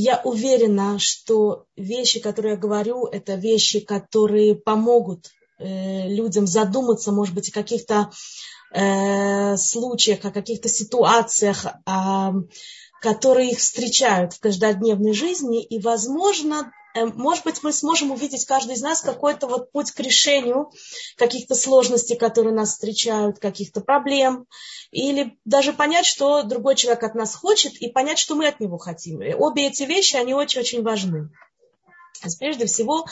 я уверена, что вещи, которые я говорю, это вещи, которые помогут э, людям задуматься, может быть, о каких-то э, случаях, о каких-то ситуациях, э, которые их встречают в каждодневной жизни, и, возможно, может быть, мы сможем увидеть каждый из нас какой-то вот путь к решению каких-то сложностей, которые нас встречают, каких-то проблем, или даже понять, что другой человек от нас хочет, и понять, что мы от него хотим. И обе эти вещи, они очень-очень важны. Прежде всего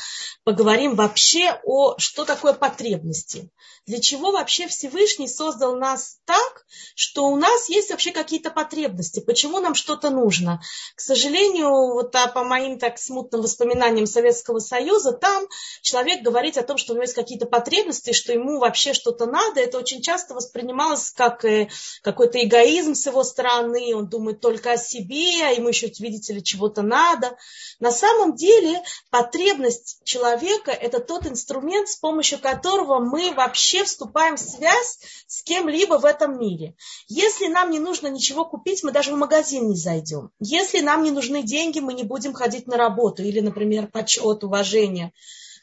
поговорим вообще о, что такое потребности. Для чего вообще Всевышний создал нас так, что у нас есть вообще какие-то потребности, почему нам что-то нужно. К сожалению, вот а по моим так смутным воспоминаниям Советского Союза, там человек говорит о том, что у него есть какие-то потребности, что ему вообще что-то надо, это очень часто воспринималось как э, какой-то эгоизм с его стороны, он думает только о себе, а ему еще, видите ли, чего-то надо. На самом деле потребность человека – это тот инструмент, с помощью которого мы вообще вступаем в связь с кем-либо в этом мире. Если нам не нужно ничего купить, мы даже в магазин не зайдем. Если нам не нужны деньги, мы не будем ходить на работу или, например, почет, уважение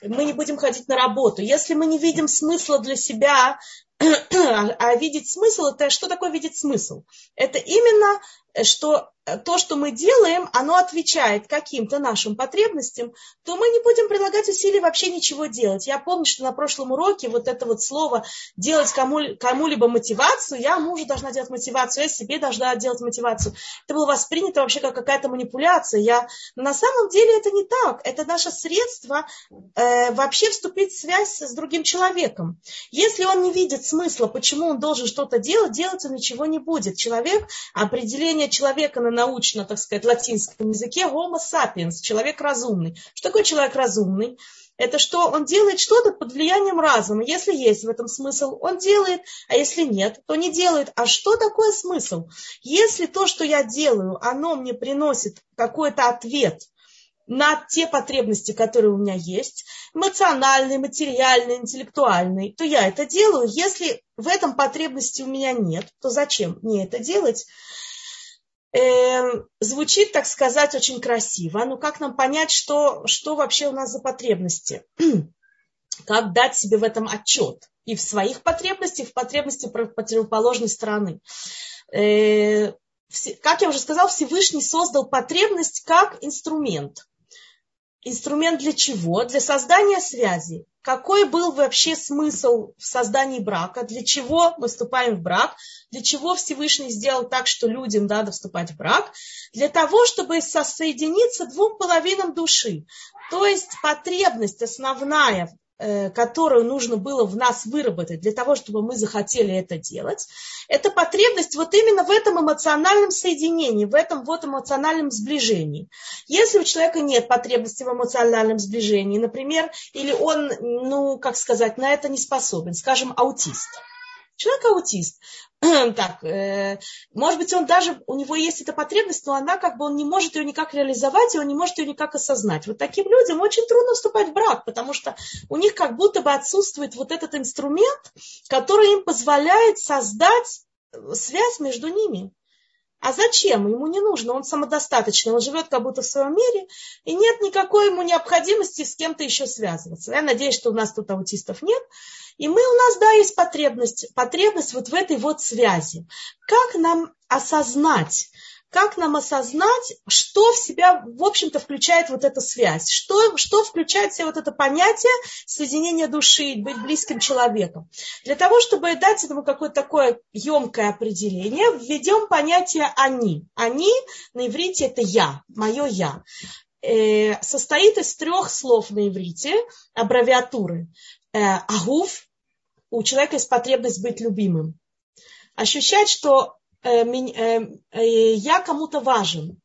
мы не будем ходить на работу. Если мы не видим смысла для себя, а видеть смысл, это что такое видеть смысл? Это именно, что то, что мы делаем, оно отвечает каким-то нашим потребностям, то мы не будем прилагать усилий вообще ничего делать. Я помню, что на прошлом уроке вот это вот слово делать кому, кому-либо мотивацию, я мужу должна делать мотивацию, я себе должна делать мотивацию. Это было воспринято вообще как какая-то манипуляция. Я... На самом деле это не так. Это наше средство э, вообще вступить в связь с другим человеком. Если он не видит смысла, почему он должен что-то делать, делать он ничего не будет. Человек, определение человека на научно, так сказать, латинском языке homo sapiens, человек разумный. Что такое человек разумный? Это что он делает что-то под влиянием разума. Если есть в этом смысл, он делает, а если нет, то не делает. А что такое смысл? Если то, что я делаю, оно мне приносит какой-то ответ на те потребности, которые у меня есть, эмоциональные, материальные, интеллектуальные, то я это делаю. Если в этом потребности у меня нет, то зачем мне это делать? э, звучит, так сказать, очень красиво. Ну, как нам понять, что, что вообще у нас за потребности? как дать себе в этом отчет? И в своих потребностях, и в потребности противоположной стороны. Э, как я уже сказала, Всевышний создал потребность как инструмент. Инструмент для чего? Для создания связи. Какой был вообще смысл в создании брака? Для чего мы вступаем в брак? Для чего Всевышний сделал так, что людям надо вступать в брак? Для того, чтобы соединиться двум половинам души. То есть потребность основная которую нужно было в нас выработать для того, чтобы мы захотели это делать, это потребность вот именно в этом эмоциональном соединении, в этом вот эмоциональном сближении. Если у человека нет потребности в эмоциональном сближении, например, или он, ну, как сказать, на это не способен, скажем, аутист – Человек аутист. так, э, может быть, он даже, у него есть эта потребность, но она как бы, он не может ее никак реализовать, и он не может ее никак осознать. Вот таким людям очень трудно вступать в брак, потому что у них как будто бы отсутствует вот этот инструмент, который им позволяет создать связь между ними. А зачем? Ему не нужно, он самодостаточный, он живет как будто в своем мире, и нет никакой ему необходимости с кем-то еще связываться. Я надеюсь, что у нас тут аутистов нет. И мы, у нас, да, есть потребность, потребность вот в этой вот связи. Как нам осознать, как нам осознать, что в себя, в общем-то, включает вот эта связь, что, что включает в себя вот это понятие соединения души, быть близким человеком. Для того, чтобы дать этому какое-то такое емкое определение, введем понятие «они». «Они» на иврите это «я», мое «я» э, состоит из трех слов на иврите, аббревиатуры. Э, агуф, у человека есть потребность быть любимым. Ощущать, что я кому-то важен,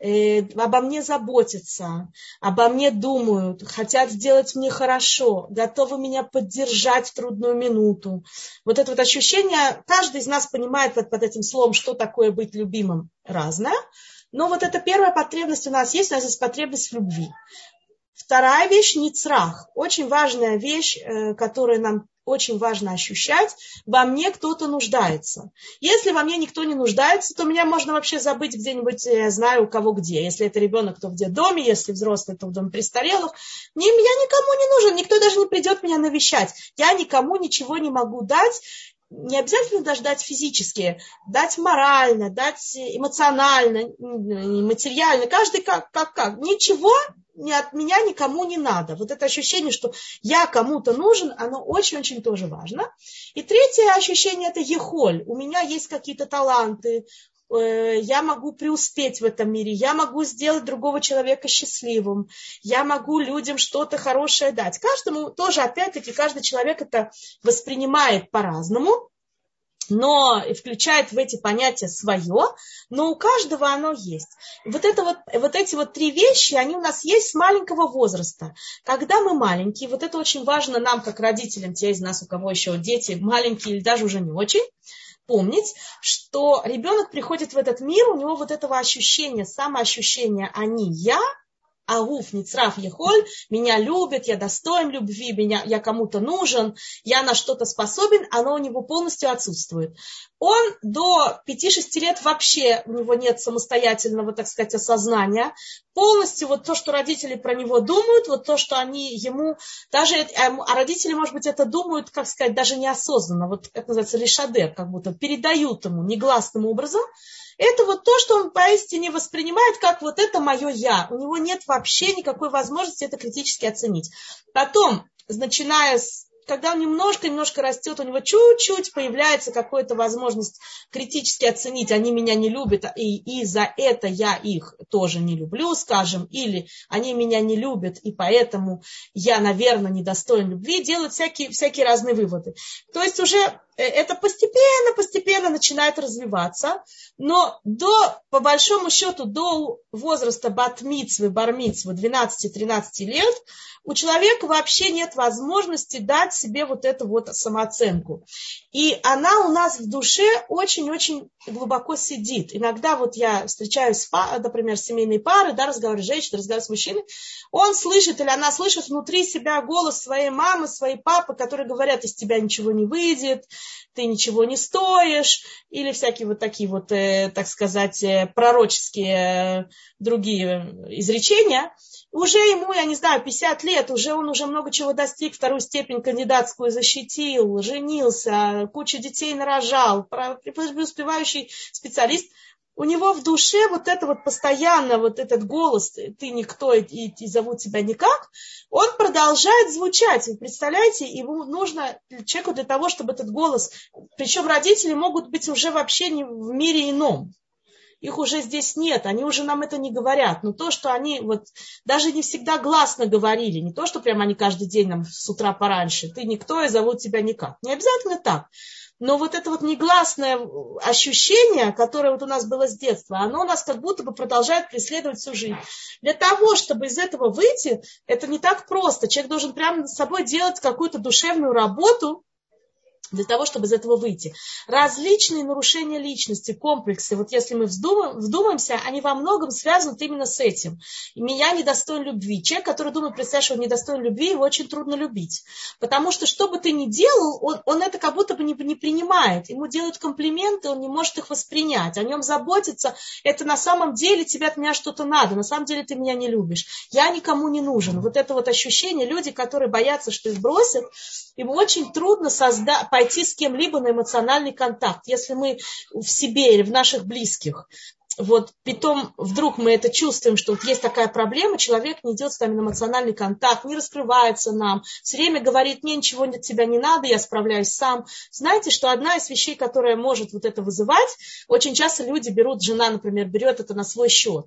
обо мне заботятся, обо мне думают, хотят сделать мне хорошо, готовы меня поддержать в трудную минуту. Вот это вот ощущение, каждый из нас понимает под, под этим словом, что такое быть любимым, разное. Но вот эта первая потребность у нас есть, у нас есть потребность в любви. Вторая вещь – ницрах. Очень важная вещь, которая нам очень важно ощущать, во мне кто-то нуждается. Если во мне никто не нуждается, то меня можно вообще забыть где-нибудь, я знаю у кого где. Если это ребенок, то в доме, если взрослый, то в доме престарелых. Мне, я никому не нужен, никто даже не придет меня навещать. Я никому ничего не могу дать, не обязательно даже дать физически, дать морально, дать эмоционально, материально, каждый как, как, как. Ничего не от меня никому не надо. Вот это ощущение, что я кому-то нужен, оно очень-очень тоже важно. И третье ощущение – это ехоль. У меня есть какие-то таланты, э, я могу преуспеть в этом мире, я могу сделать другого человека счастливым, я могу людям что-то хорошее дать. Каждому тоже, опять-таки, каждый человек это воспринимает по-разному но включает в эти понятия свое, но у каждого оно есть. Вот, это вот, вот эти вот три вещи, они у нас есть с маленького возраста. Когда мы маленькие, вот это очень важно нам, как родителям, те из нас, у кого еще дети маленькие или даже уже не очень, помнить, что ребенок приходит в этот мир, у него вот этого ощущения, самоощущения «они, я», Агуф, Ницраф, Ехоль, меня любят, я достоин любви, меня, я кому-то нужен, я на что-то способен, оно у него полностью отсутствует. Он до 5-6 лет вообще, у него нет самостоятельного, так сказать, осознания. Полностью вот то, что родители про него думают, вот то, что они ему, даже, а родители, может быть, это думают, как сказать, даже неосознанно, вот это называется лишадер, как будто передают ему негласным образом, это вот то, что он поистине воспринимает как вот это мое я. У него нет вообще никакой возможности это критически оценить. Потом, начиная с когда он немножко-немножко растет, у него чуть-чуть появляется какая-то возможность критически оценить, они меня не любят, и, и за это я их тоже не люблю, скажем, или они меня не любят, и поэтому я, наверное, недостоин любви, делают всякие, всякие разные выводы. То есть уже э, это постепенно, постепенно начинает развиваться, но до, по большому счету, до возраста батмицвы, бармицвы 12-13 лет у человека вообще нет возможности дать себе вот эту вот самооценку. И она у нас в душе очень-очень глубоко сидит. Иногда вот я встречаюсь, например, с семейной пары, да, разговариваю с женщиной, разговариваю с мужчиной, он слышит или она слышит внутри себя голос своей мамы, своей папы, которые говорят, из тебя ничего не выйдет, ты ничего не стоишь, или всякие вот такие вот, э, так сказать, э, пророческие э, другие изречения – уже ему, я не знаю, 50 лет, уже он уже много чего достиг, вторую степень кандидатскую защитил, женился, кучу детей нарожал, преуспевающий специалист. У него в душе вот это вот постоянно, вот этот голос, ты никто и, и зовут тебя никак, он продолжает звучать. Вы представляете, ему нужно человеку для того, чтобы этот голос, причем родители могут быть уже вообще не в мире ином их уже здесь нет, они уже нам это не говорят. Но то, что они вот даже не всегда гласно говорили, не то, что прямо они каждый день нам с утра пораньше, ты никто и зовут тебя никак. Не обязательно так. Но вот это вот негласное ощущение, которое вот у нас было с детства, оно у нас как будто бы продолжает преследовать всю жизнь. Для того, чтобы из этого выйти, это не так просто. Человек должен прямо с собой делать какую-то душевную работу, для того, чтобы из этого выйти. Различные нарушения личности, комплексы, вот если мы вздумаем, вдумаемся, они во многом связаны именно с этим. Меня недостоин любви. Человек, который думает, представляешь, он недостоин любви, его очень трудно любить. Потому что что бы ты ни делал, он, он это как будто бы не, не принимает. Ему делают комплименты, он не может их воспринять. О нем заботиться, это на самом деле тебе от меня что-то надо. На самом деле ты меня не любишь. Я никому не нужен. Вот это вот ощущение, люди, которые боятся, что их бросят, им очень трудно созда- пойти с кем-либо на эмоциональный контакт. Если мы в себе или в наших близких вот потом вдруг мы это чувствуем, что вот есть такая проблема, человек не идет с нами на эмоциональный контакт, не раскрывается нам, все время говорит, мне ничего от тебя не надо, я справляюсь сам. Знаете, что одна из вещей, которая может вот это вызывать, очень часто люди берут, жена, например, берет это на свой счет.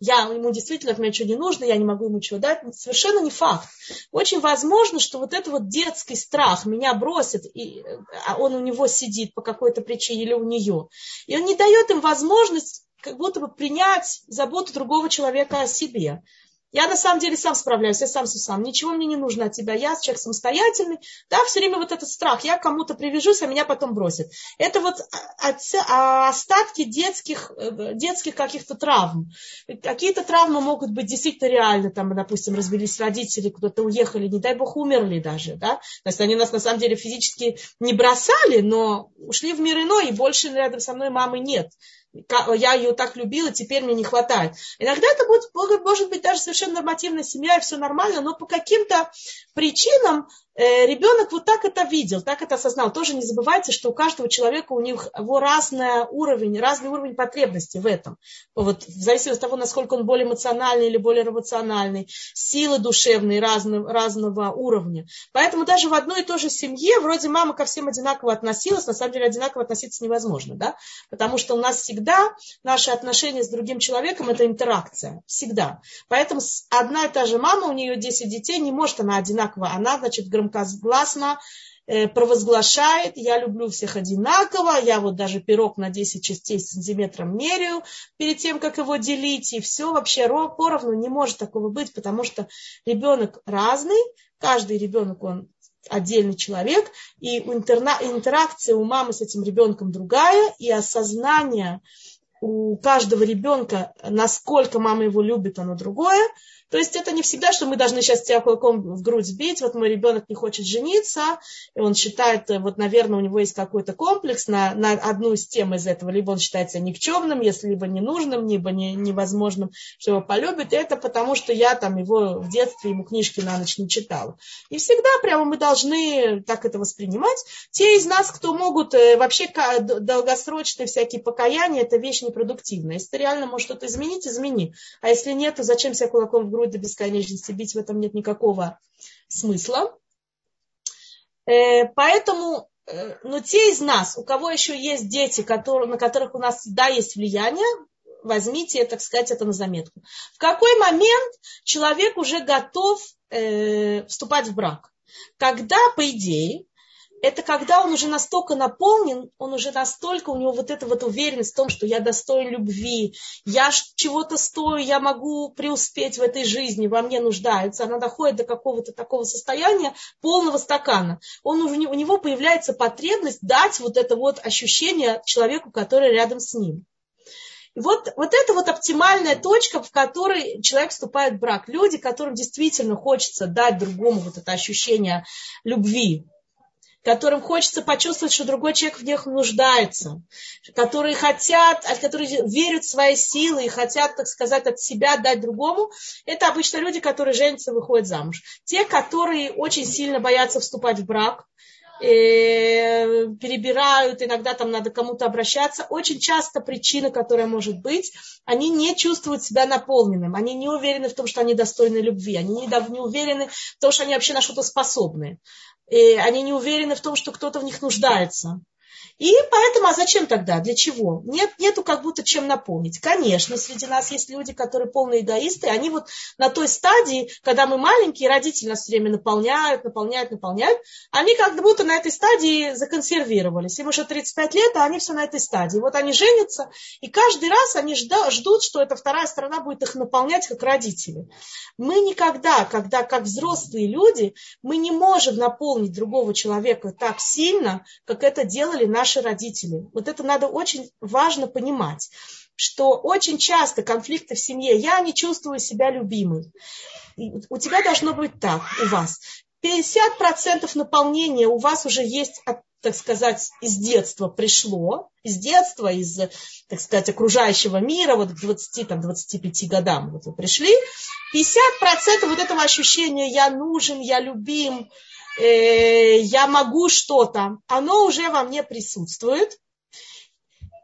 Я, ему действительно от меня ничего не нужно, я не могу ему ничего дать. Совершенно не факт. Очень возможно, что вот это вот детский страх меня бросит, и а он у него сидит по какой-то причине или у нее. И он не дает им возможность как будто бы принять заботу другого человека о себе. Я на самом деле сам справляюсь, я сам с сам. Ничего мне не нужно от тебя. Я человек самостоятельный. Да, все время вот этот страх. Я кому-то привяжусь, а меня потом бросят. Это вот а, остатки детских, э, детских каких-то травм. Какие-то травмы могут быть действительно реальны. Там, допустим, развелись родители, куда-то уехали, не дай бог, умерли даже. Да? То есть они нас на самом деле физически не бросали, но ушли в мир иной, и больше рядом со мной мамы нет я ее так любила, теперь мне не хватает. Иногда это будет, может быть даже совершенно нормативная семья, и все нормально, но по каким-то причинам ребенок вот так это видел, так это осознал. Тоже не забывайте, что у каждого человека у них его разный уровень, разный уровень потребностей в этом. Вот, в зависимости от того, насколько он более эмоциональный или более рациональный, силы душевные разного, разного уровня. Поэтому даже в одной и той же семье вроде мама ко всем одинаково относилась, на самом деле одинаково относиться невозможно, да? потому что у нас всегда наши отношения с другим человеком это интеракция, всегда. Поэтому одна и та же мама, у нее 10 детей, не может она одинаково, она, значит, громко э, провозглашает, я люблю всех одинаково, я вот даже пирог на 10 частей сантиметром меряю перед тем, как его делить, и все вообще поровну не может такого быть, потому что ребенок разный, каждый ребенок, он отдельный человек, и интеракция у мамы с этим ребенком другая, и осознание у каждого ребенка, насколько мама его любит, оно другое. То есть это не всегда, что мы должны сейчас тебя кулаком в грудь бить, вот мой ребенок не хочет жениться, и он считает, вот, наверное, у него есть какой-то комплекс на, на одну из тем из этого, либо он считается никчемным, если либо ненужным, либо не, невозможным, что его полюбит, и это потому, что я там его в детстве, ему книжки на ночь не читала. И всегда прямо мы должны так это воспринимать. Те из нас, кто могут э, вообще долгосрочные всякие покаяния, это вещь непродуктивная. Если ты реально можешь что-то изменить, измени. А если нет, то зачем себя кулаком в грудь до бесконечности бить, в этом нет никакого смысла. Э, поэтому, э, но те из нас, у кого еще есть дети, которые, на которых у нас всегда есть влияние, возьмите, так сказать, это на заметку. В какой момент человек уже готов э, вступать в брак? Когда, по идее, это когда он уже настолько наполнен, он уже настолько, у него вот эта вот уверенность в том, что я достоин любви, я чего-то стою, я могу преуспеть в этой жизни, во мне нуждаются. Она доходит до какого-то такого состояния полного стакана. Он, у него появляется потребность дать вот это вот ощущение человеку, который рядом с ним. И вот, вот это вот оптимальная точка, в которой человек вступает в брак. Люди, которым действительно хочется дать другому вот это ощущение любви, которым хочется почувствовать, что другой человек в них нуждается, которые хотят, которые верят в свои силы и хотят, так сказать, от себя дать другому, это обычно люди, которые женятся, выходят замуж. Те, которые очень сильно боятся вступать в брак, перебирают, иногда там надо кому-то обращаться. Очень часто причина, которая может быть, они не чувствуют себя наполненным, они не уверены в том, что они достойны любви, они не, уверены в том, что они вообще на что-то способны и они не уверены в том, что кто-то в них нуждается. И поэтому, а зачем тогда? Для чего? Нет, нету как будто чем наполнить. Конечно, среди нас есть люди, которые полные эгоисты, они вот на той стадии, когда мы маленькие, родители нас все время наполняют, наполняют, наполняют, они как будто на этой стадии законсервировались. Им уже 35 лет, а они все на этой стадии. Вот они женятся, и каждый раз они ждут, что эта вторая сторона будет их наполнять, как родители. Мы никогда, когда как взрослые люди, мы не можем наполнить другого человека так сильно, как это делали наши наши родители. Вот это надо очень важно понимать, что очень часто конфликты в семье, я не чувствую себя любимой. У тебя должно быть так, у вас. 50% наполнения у вас уже есть так сказать, из детства пришло, из детства, из, так сказать, окружающего мира, вот к 20-25 годам вот вы пришли, 50% вот этого ощущения «я нужен», «я любим», э, я могу что-то, оно уже во мне присутствует.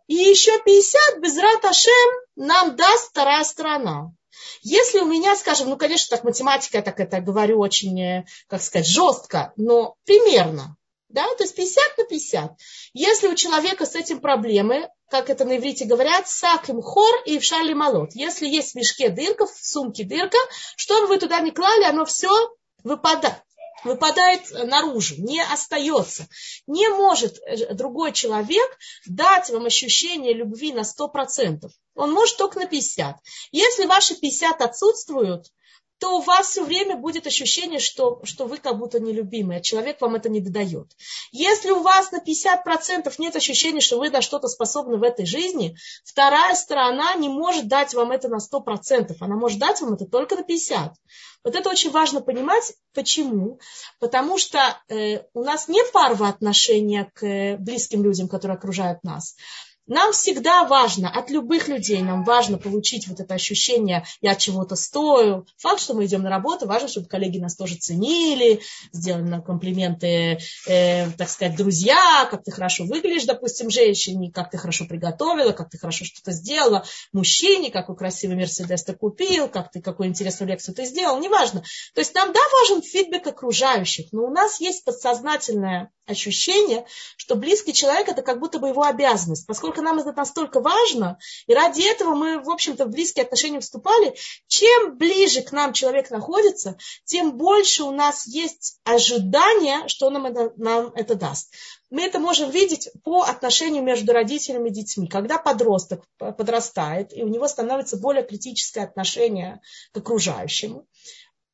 И еще 50 без Раташем нам даст вторая сторона. Если у меня, скажем, ну, конечно, так математика, так это говорю очень, э, как сказать, жестко, но примерно, да, то есть 50 на 50. Если у человека с этим проблемы, как это на иврите говорят, саким хор и в шали молот. Если есть в мешке дырка, в сумке дырка, что бы вы туда ни клали, оно все выпадает выпадает наружу, не остается. Не может э, другой человек дать вам ощущение любви на 100%. Он может только на 50. Если ваши 50 отсутствуют, то у вас все время будет ощущение, что, что вы как будто нелюбимые, а человек вам это не додает. Если у вас на 50% нет ощущения, что вы на что-то способны в этой жизни, вторая сторона не может дать вам это на 100%, она может дать вам это только на 50%. Вот это очень важно понимать. Почему? Потому что э, у нас не парва отношения к э, близким людям, которые окружают нас. Нам всегда важно, от любых людей нам важно получить вот это ощущение, я чего-то стою. Факт, что мы идем на работу, важно, чтобы коллеги нас тоже ценили, сделали нам комплименты, э, так сказать, друзья, как ты хорошо выглядишь, допустим, женщине, как ты хорошо приготовила, как ты хорошо что-то сделала, мужчине, какой красивый Мерседес ты купил, как ты, какую интересную лекцию ты сделал, неважно. То есть нам, да, важен фидбэк окружающих, но у нас есть подсознательное ощущение, что близкий человек это как будто бы его обязанность, поскольку нам это настолько важно, и ради этого мы, в общем-то, в близкие отношения вступали, чем ближе к нам человек находится, тем больше у нас есть ожидания, что нам это, нам это даст. Мы это можем видеть по отношению между родителями и детьми. Когда подросток подрастает, и у него становится более критическое отношение к окружающему,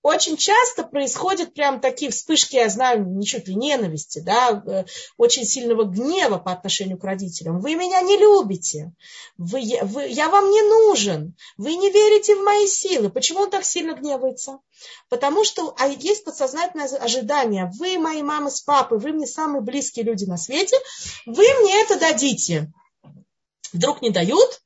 очень часто происходят прям такие вспышки, я знаю, ничуть ли ненависти, да, э, очень сильного гнева по отношению к родителям. Вы меня не любите, вы, вы, я вам не нужен, вы не верите в мои силы. Почему он так сильно гневается? Потому что а есть подсознательное ожидание. Вы мои мамы с папой, вы мне самые близкие люди на свете, вы мне это дадите. Вдруг не дают,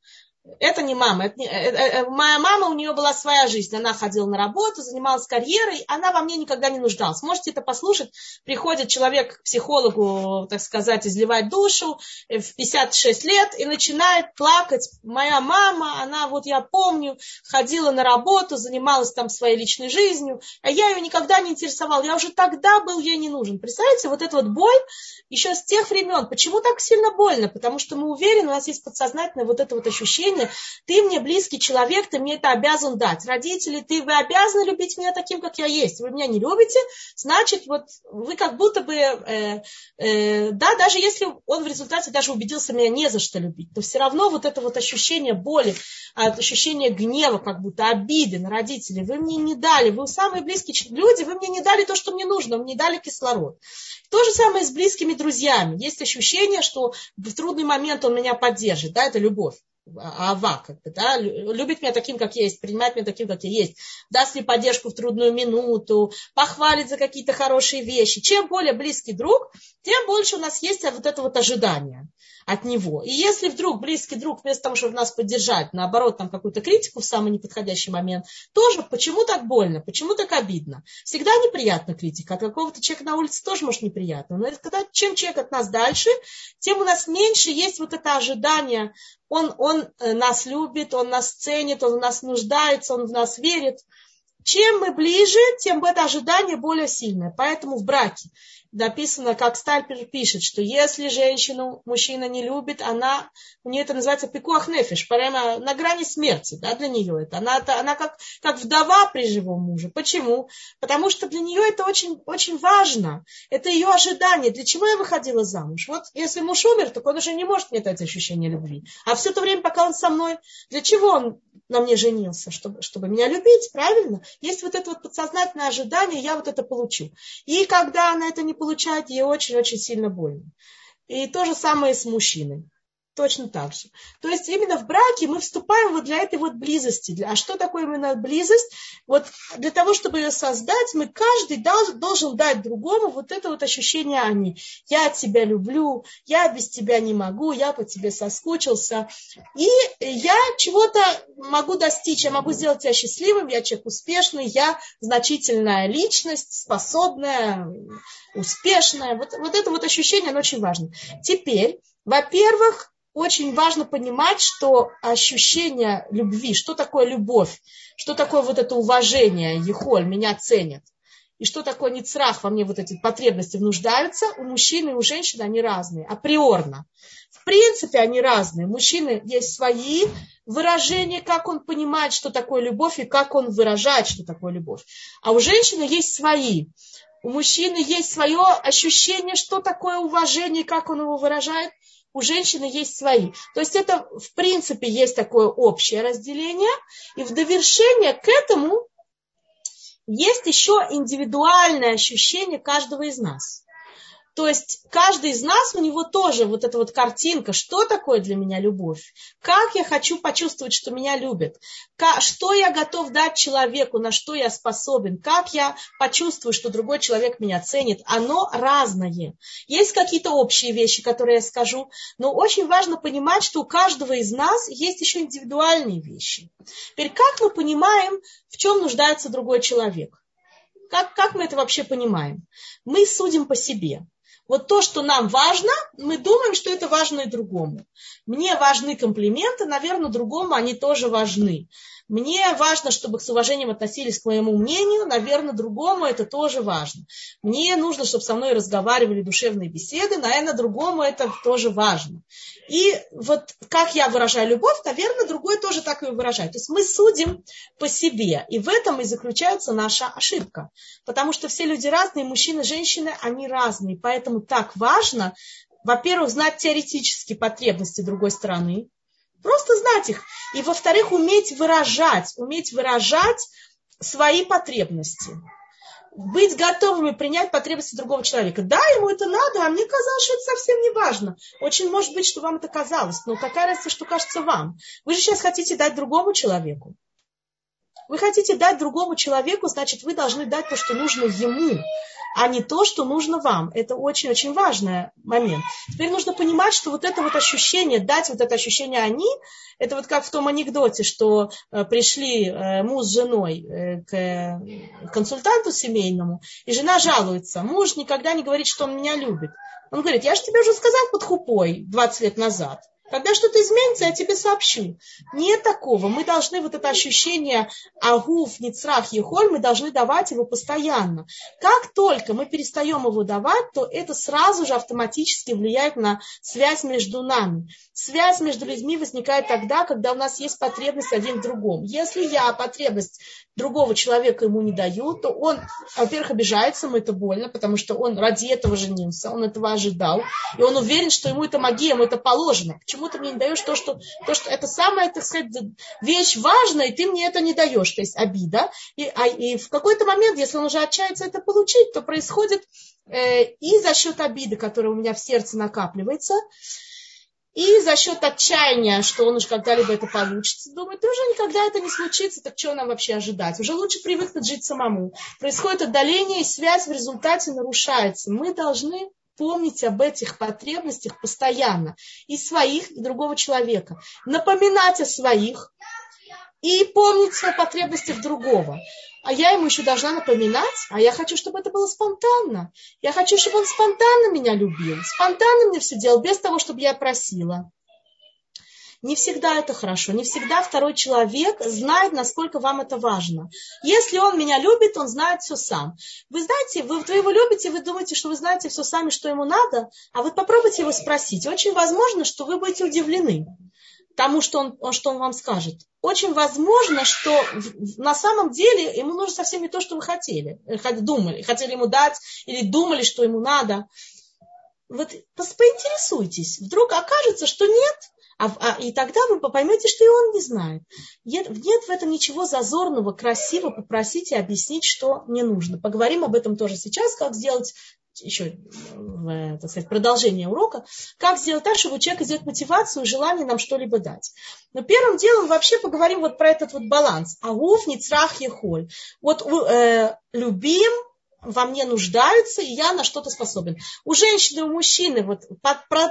это не мама. Это не, это, э, э, моя мама, у нее была своя жизнь. Она ходила на работу, занималась карьерой. Она во мне никогда не нуждалась. Можете это послушать. Приходит человек к психологу, так сказать, изливать душу э, в 56 лет и начинает плакать. Моя мама, она, вот я помню, ходила на работу, занималась там своей личной жизнью. А я ее никогда не интересовал. Я уже тогда был ей не нужен. Представляете, вот эта вот боль еще с тех времен. Почему так сильно больно? Потому что мы уверены, у нас есть подсознательное вот это вот ощущение, ощущение, ты мне близкий человек, ты мне это обязан дать. Родители, ты, вы обязаны любить меня таким, как я есть. Вы меня не любите, значит, вот вы как будто бы, э, э, да, даже если он в результате даже убедился меня не за что любить, то все равно вот это вот ощущение боли, ощущение гнева, как будто обиды на родителей, вы мне не дали, вы самые близкие люди, вы мне не дали то, что мне нужно, вы мне не дали кислород. То же самое с близкими друзьями. Есть ощущение, что в трудный момент он меня поддержит, да, это любовь. Ава, как бы, да, любит меня таким, как есть, принимает меня таким, как я есть, даст мне поддержку в трудную минуту, похвалит за какие-то хорошие вещи. Чем более близкий друг, тем больше у нас есть вот это вот ожидание от него. И если вдруг близкий друг вместо того, чтобы нас поддержать, наоборот, там какую-то критику в самый неподходящий момент, тоже почему так больно, почему так обидно. Всегда неприятна критика. От какого-то человека на улице тоже может неприятно. Но когда чем человек от нас дальше, тем у нас меньше есть вот это ожидание. Он, он э, нас любит, он нас ценит, он в нас нуждается, он в нас верит. Чем мы ближе, тем это ожидание более сильное. Поэтому в браке написано, как Стальпер пишет, что если женщину мужчина не любит, она, у нее это называется пикуах нефиш, прямо на грани смерти, да, для нее это. Она, она как, как вдова при живом муже. Почему? Потому что для нее это очень, очень важно. Это ее ожидание. Для чего я выходила замуж? Вот если муж умер, так он уже не может мне дать ощущение любви. А все то время, пока он со мной, для чего он на мне женился? Чтобы, чтобы меня любить, правильно? Есть вот это вот подсознательное ожидание, я вот это получу. И когда она это не получает, ей очень-очень сильно больно. И то же самое с мужчиной. Точно так же. То есть именно в браке мы вступаем вот для этой вот близости. А что такое именно близость? Вот для того, чтобы ее создать, мы каждый должен, должен дать другому вот это вот ощущение они. Я тебя люблю, я без тебя не могу, я по тебе соскучился. И я чего-то могу достичь, я могу сделать тебя счастливым, я человек успешный, я значительная личность, способная, успешная. Вот, вот это вот ощущение, оно очень важно. Теперь, во-первых, очень важно понимать, что ощущение любви, что такое любовь, что такое вот это уважение, ехоль, меня ценят, и что такое ницрах, во мне вот эти потребности внуждаются, у мужчины и у женщины они разные, априорно. В принципе, они разные. У мужчины есть свои выражения, как он понимает, что такое любовь, и как он выражает, что такое любовь. А у женщины есть свои. У мужчины есть свое ощущение, что такое уважение, как он его выражает у женщины есть свои. То есть это, в принципе, есть такое общее разделение. И в довершение к этому есть еще индивидуальное ощущение каждого из нас. То есть каждый из нас, у него тоже вот эта вот картинка, что такое для меня любовь, как я хочу почувствовать, что меня любят, что я готов дать человеку, на что я способен, как я почувствую, что другой человек меня ценит, оно разное. Есть какие-то общие вещи, которые я скажу, но очень важно понимать, что у каждого из нас есть еще индивидуальные вещи. Теперь как мы понимаем, в чем нуждается другой человек? Как, как мы это вообще понимаем? Мы судим по себе. Вот то, что нам важно, мы думаем, что это важно и другому. Мне важны комплименты, наверное, другому они тоже важны. Мне важно, чтобы с уважением относились к моему мнению, наверное, другому это тоже важно. Мне нужно, чтобы со мной разговаривали душевные беседы, наверное, другому это тоже важно. И вот как я выражаю любовь, наверное, другой тоже так и выражает. То есть мы судим по себе. И в этом и заключается наша ошибка. Потому что все люди разные, мужчины, женщины, они разные. Поэтому так важно, во-первых, знать теоретические потребности другой стороны, Просто знать их. И, во-вторых, уметь выражать, уметь выражать свои потребности. Быть готовыми принять потребности другого человека. Да, ему это надо, а мне казалось, что это совсем не важно. Очень может быть, что вам это казалось, но какая разница, что кажется вам? Вы же сейчас хотите дать другому человеку. Вы хотите дать другому человеку, значит, вы должны дать то, что нужно ему а не то, что нужно вам. Это очень-очень важный момент. Теперь нужно понимать, что вот это вот ощущение, дать вот это ощущение они, это вот как в том анекдоте, что э, пришли э, муж с женой э, к консультанту семейному, и жена жалуется, муж никогда не говорит, что он меня любит. Он говорит, я же тебе уже сказал под хупой 20 лет назад. Когда что-то изменится, я тебе сообщу. Нет такого. Мы должны вот это ощущение агуф, ницрах, ехоль, мы должны давать его постоянно. Как только мы перестаем его давать, то это сразу же автоматически влияет на связь между нами. Связь между людьми возникает тогда, когда у нас есть потребность один в другом. Если я потребность другого человека ему не даю, то он, во-первых, обижается, ему это больно, потому что он ради этого женился, он этого ожидал, и он уверен, что ему это магия, ему это положено. Почему ты мне не даешь то, что, то, что это самая, так сказать, вещь важная, и ты мне это не даешь, то есть обида. И, а, и в какой-то момент, если он уже отчается это получить, то происходит э, и за счет обиды, которая у меня в сердце накапливается, и за счет отчаяния, что он уж когда-либо это получится, думает, уже никогда это не случится, так что нам вообще ожидать? Уже лучше привыкнуть жить самому. Происходит отдаление, и связь в результате нарушается. Мы должны помнить об этих потребностях постоянно. И своих, и другого человека. Напоминать о своих, и помнить о потребностях другого а я ему еще должна напоминать, а я хочу, чтобы это было спонтанно. Я хочу, чтобы он спонтанно меня любил, спонтанно мне все делал, без того, чтобы я просила. Не всегда это хорошо, не всегда второй человек знает, насколько вам это важно. Если он меня любит, он знает все сам. Вы знаете, вы, вы его любите, вы думаете, что вы знаете все сами, что ему надо, а вы попробуйте его спросить. Очень возможно, что вы будете удивлены тому, что он, что он вам скажет. Очень возможно, что на самом деле ему нужно совсем не то, что вы хотели, э, думали, хотели ему дать или думали, что ему надо. Вот поинтересуйтесь, вдруг окажется, что нет, а, а, и тогда вы поймете, что и он не знает. Нет, нет в этом ничего зазорного, красиво попросить и объяснить, что мне нужно. Поговорим об этом тоже сейчас, как сделать еще в, так сказать, продолжение урока, как сделать так, чтобы у человека сделать мотивацию и желание нам что-либо дать. Но первым делом вообще поговорим вот про этот вот баланс. Агуф, ницрах, ехоль. Вот э, любим, во мне нуждаются, и я на что-то способен. У женщины у мужчины вот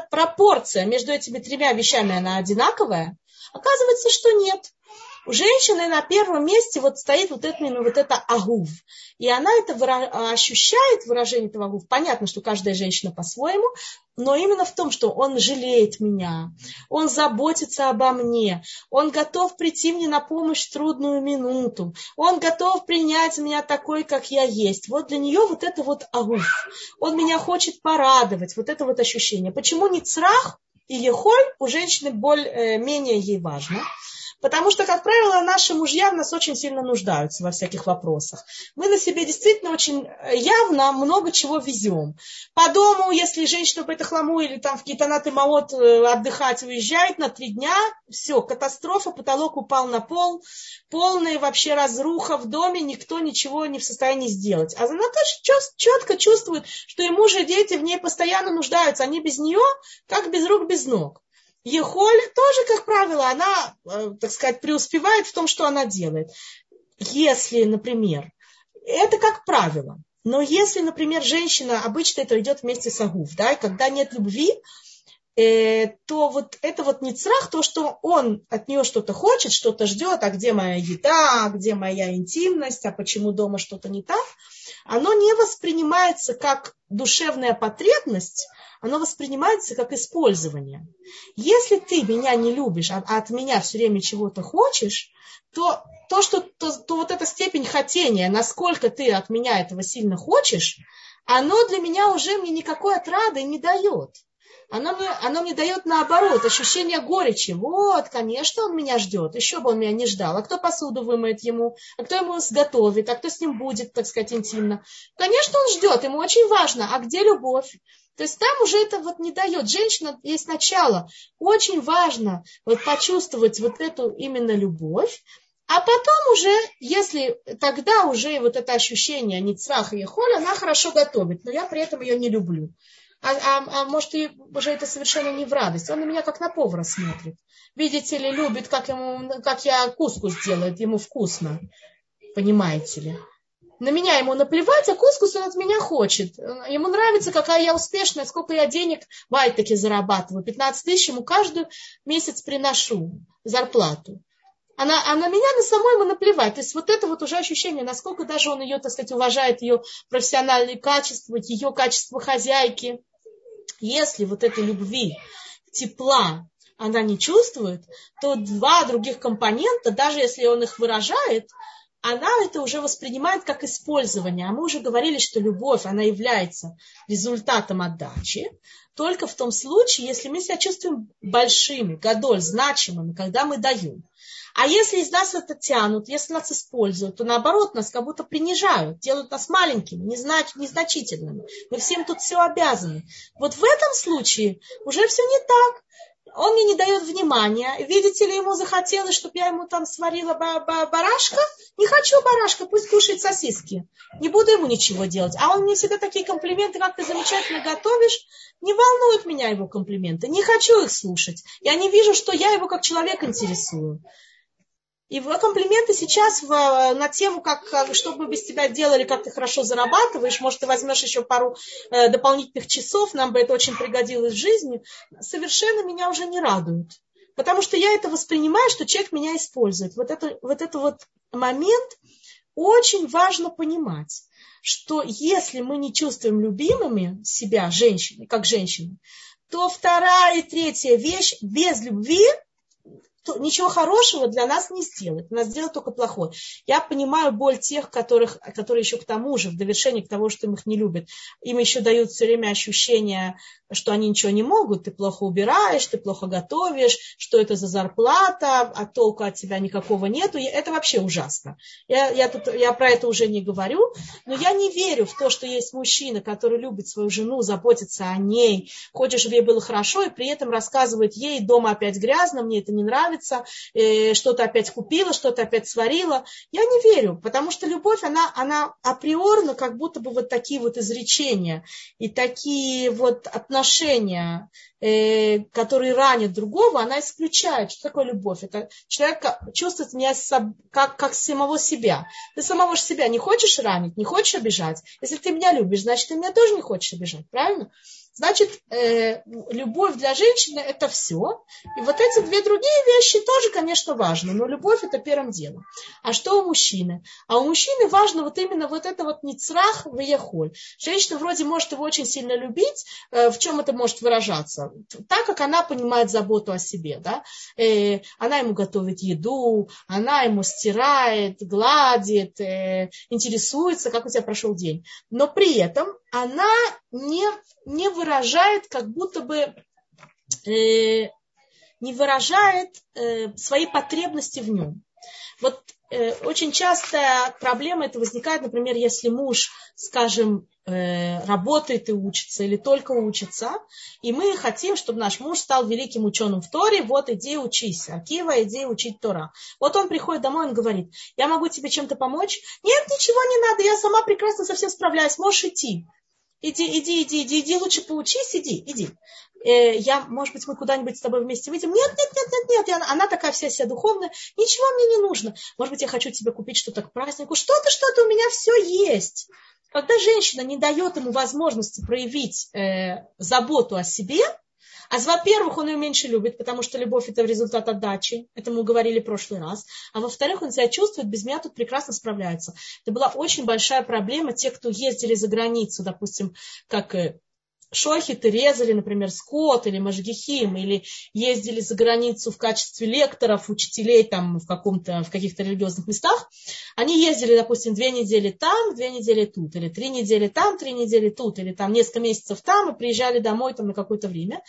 пропорция между этими тремя вещами, она одинаковая? Оказывается, что нет. У женщины на первом месте вот стоит вот это, именно вот это агув. И она это выра... ощущает, выражение этого агув. Понятно, что каждая женщина по-своему, но именно в том, что он жалеет меня, он заботится обо мне, он готов прийти мне на помощь в трудную минуту, он готов принять меня такой, как я есть. Вот для нее вот это вот агуф. Он меня хочет порадовать, вот это вот ощущение. Почему не црах и ехоль у женщины более, менее ей важно? Потому что, как правило, наши мужья в нас очень сильно нуждаются во всяких вопросах. Мы на себе действительно очень явно много чего везем. По дому, если женщина по это хламу или там в какие-то наты маот э, отдыхать уезжает на три дня, все, катастрофа, потолок упал на пол, полная вообще разруха в доме, никто ничего не в состоянии сделать. А она тоже четко чувствует, что и муж, и дети в ней постоянно нуждаются. Они без нее, как без рук, без ног. Ехоль тоже, как правило, она, э, так сказать, преуспевает в том, что она делает. Если, например, это как правило, но если, например, женщина, обычно это идет вместе с агуф, да, и когда нет любви, э, то вот это вот не црах, то, что он от нее что-то хочет, что-то ждет, а где моя еда, а где моя интимность, а почему дома что-то не так, оно не воспринимается как душевная потребность, оно воспринимается как использование. Если ты меня не любишь, а от меня все время чего-то хочешь, то, то, что, то, то вот эта степень хотения, насколько ты от меня этого сильно хочешь, оно для меня уже мне никакой отрады не дает. Оно мне, оно мне дает наоборот ощущение горечи. Вот, конечно, он меня ждет. Еще бы он меня не ждал. А кто посуду вымоет ему? А кто ему сготовит? А кто с ним будет, так сказать, интимно? Конечно, он ждет. Ему очень важно. А где любовь? То есть там уже это вот не дает. Женщина есть начало. Очень важно вот почувствовать вот эту именно любовь. А потом уже, если тогда уже вот это ощущение Ницраха и Холь, она хорошо готовит, но я при этом ее не люблю. А, а, а может, и уже это совершенно не в радость. Он на меня как на повара смотрит. Видите ли, любит, как, ему, как я кускус делаю, ему вкусно. Понимаете ли? на меня ему наплевать, а кускус он от меня хочет. Ему нравится, какая я успешная, сколько я денег в Айтаке зарабатываю. 15 тысяч ему каждый месяц приношу зарплату. Она, а на меня на самой ему наплевать. То есть вот это вот уже ощущение, насколько даже он ее, так сказать, уважает, ее профессиональные качества, ее качество хозяйки. Если вот этой любви, тепла она не чувствует, то два других компонента, даже если он их выражает, она это уже воспринимает как использование. А мы уже говорили, что любовь, она является результатом отдачи, только в том случае, если мы себя чувствуем большими, гадоль, значимыми, когда мы даем. А если из нас это тянут, если нас используют, то наоборот нас как будто принижают, делают нас маленькими, незнач, незначительными. Мы всем тут все обязаны. Вот в этом случае уже все не так он мне не дает внимания. Видите ли, ему захотелось, чтобы я ему там сварила барашка? Не хочу барашка, пусть кушает сосиски. Не буду ему ничего делать. А он мне всегда такие комплименты, как ты замечательно готовишь. Не волнуют меня его комплименты. Не хочу их слушать. Я не вижу, что я его как человек интересую. В комплименты сейчас в, на тему, как, как, что мы без тебя делали, как ты хорошо зарабатываешь, может, ты возьмешь еще пару э, дополнительных часов, нам бы это очень пригодилось в жизни, совершенно меня уже не радует. Потому что я это воспринимаю, что человек меня использует. Вот это вот, это вот момент очень важно понимать, что если мы не чувствуем любимыми себя, женщины, как женщины, то вторая и третья вещь без любви ничего хорошего для нас не сделает. Нас сделает только плохое. Я понимаю боль тех, которых, которые еще к тому же, в довершении к тому, что им их не любят, им еще дают все время ощущение, что они ничего не могут, ты плохо убираешь, ты плохо готовишь, что это за зарплата, а толку от тебя никакого нету. Это вообще ужасно. Я, я, тут, я про это уже не говорю, но я не верю в то, что есть мужчина, который любит свою жену, заботится о ней, хочет, чтобы ей было хорошо, и при этом рассказывает ей, дома опять грязно, мне это не нравится, нравится, э, что-то опять купила, что-то опять сварила. Я не верю, потому что любовь, она, она априорно как будто бы вот такие вот изречения и такие вот отношения, э, которые ранят другого, она исключает. Что такое любовь? Это человек чувствует меня как, как самого себя. Ты самого же себя не хочешь ранить, не хочешь обижать. Если ты меня любишь, значит, ты меня тоже не хочешь обижать, правильно? Значит, э, любовь для женщины – это все. И вот эти две другие вещи тоже, конечно, важны. Но любовь – это первым делом. А что у мужчины? А у мужчины важно вот именно вот это вот ницрах в Женщина вроде может его очень сильно любить. Э, в чем это может выражаться? Так, как она понимает заботу о себе. Да? Э, она ему готовит еду, она ему стирает, гладит, э, интересуется, как у тебя прошел день. Но при этом она не, не выражает как будто бы э, не выражает э, свои потребности в нем. Вот э, очень часто проблема это возникает, например, если муж, скажем, э, работает и учится, или только учится, и мы хотим, чтобы наш муж стал великим ученым в Торе, вот иди учись, Акива, иди учить Тора. Вот он приходит домой, он говорит, я могу тебе чем-то помочь? Нет, ничего не надо, я сама прекрасно со всем справляюсь, можешь идти. Иди, иди, иди, иди, иди, лучше поучись, иди, иди. Э, я, может быть, мы куда-нибудь с тобой вместе выйдем. Нет, нет, нет, нет, нет. И она, она такая вся вся духовная. Ничего мне не нужно. Может быть, я хочу тебе купить что-то к празднику. Что-то, что-то у меня все есть. Когда женщина не дает ему возможности проявить э, заботу о себе, а во-первых, он ее меньше любит, потому что любовь это результат отдачи. Это мы говорили в прошлый раз. А во-вторых, он себя чувствует, без меня тут прекрасно справляется. Это была очень большая проблема. Те, кто ездили за границу, допустим, как э, шохиты резали, например, скот или мажгихим, или ездили за границу в качестве лекторов, учителей там в, каком-то, в каких-то религиозных местах, они ездили, допустим, две недели там, две недели тут, или три недели там, три недели тут, или там несколько месяцев там, и приезжали домой там на какое-то время.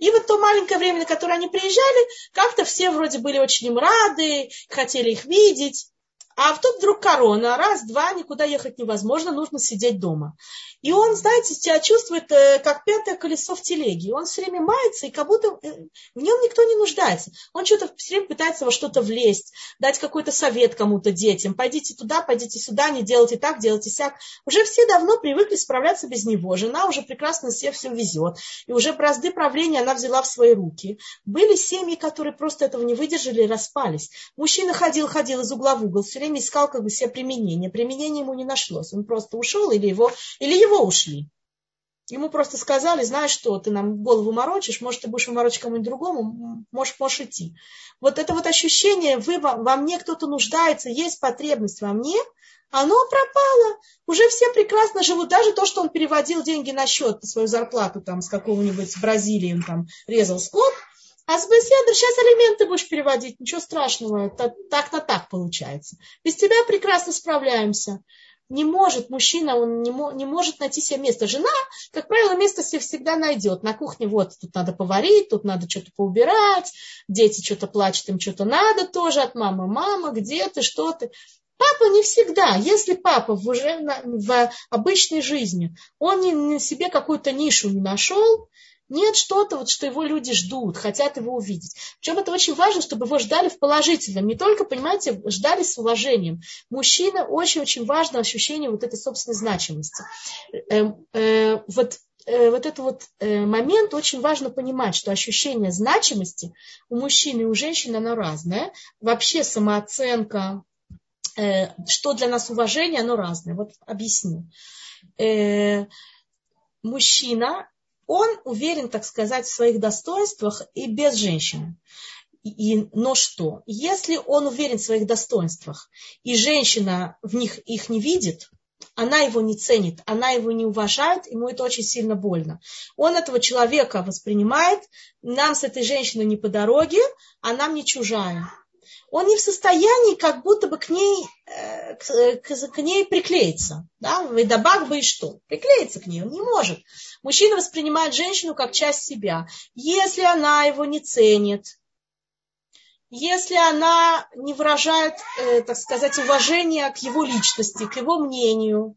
И вот то маленькое время, на которое они приезжали, как-то все вроде были очень им рады, хотели их видеть, а тут вдруг корона, раз, два, никуда ехать невозможно, нужно сидеть дома. И он, знаете, себя чувствует э, как пятое колесо в телеге. Он все время мается, и как будто э, в нем никто не нуждается. Он что-то все время пытается во что-то влезть, дать какой-то совет кому-то детям. Пойдите туда, пойдите сюда, не делайте так, делайте сяк. Уже все давно привыкли справляться без него. Жена уже прекрасно себе все везет. И уже бразды правления она взяла в свои руки. Были семьи, которые просто этого не выдержали и распались. Мужчина ходил, ходил из угла в угол, все время искал как бы себе применение. Применения ему не нашлось. Он просто ушел или его, или его ушли. Ему просто сказали, знаешь что, ты нам голову морочишь, может, ты будешь морочить кому-нибудь другому, можешь, можешь идти. Вот это вот ощущение, вы, во мне кто-то нуждается, есть потребность во мне, оно пропало. Уже все прекрасно живут. Даже то, что он переводил деньги на счет, свою зарплату там с какого-нибудь Бразилии, он там резал скот, а с Беседр сейчас алименты будешь переводить, ничего страшного, так-то так получается. Без тебя прекрасно справляемся не может мужчина, он не, не может найти себе место. Жена, как правило, место себе всегда найдет. На кухне вот тут надо поварить, тут надо что-то поубирать, дети что-то плачут, им что-то надо тоже от мамы. Мама, где ты, что ты? Папа не всегда. Если папа в, уже, в обычной жизни, он не, себе какую-то нишу не нашел, нет что-то, вот, что его люди ждут, хотят его увидеть. Причем это очень важно, чтобы его ждали в положительном. Не только, понимаете, ждали с уважением. Мужчина очень-очень важно ощущение вот этой собственной значимости. Э, э, вот э, вот этот вот э, момент очень важно понимать, что ощущение значимости у мужчины и у женщины оно разное. Вообще самооценка, э, что для нас уважение, оно разное. Вот объясню. Мужчина он уверен, так сказать, в своих достоинствах и без женщины. И, но что? Если он уверен в своих достоинствах, и женщина в них их не видит, она его не ценит, она его не уважает, ему это очень сильно больно. Он этого человека воспринимает, нам с этой женщиной не по дороге, а нам не чужая он не в состоянии как будто бы к ней, э, к, к, к ней приклеиться. Да? Ведабак бы и что? Приклеиться к ней он не может. Мужчина воспринимает женщину как часть себя. Если она его не ценит, если она не выражает, э, так сказать, уважение к его личности, к его мнению,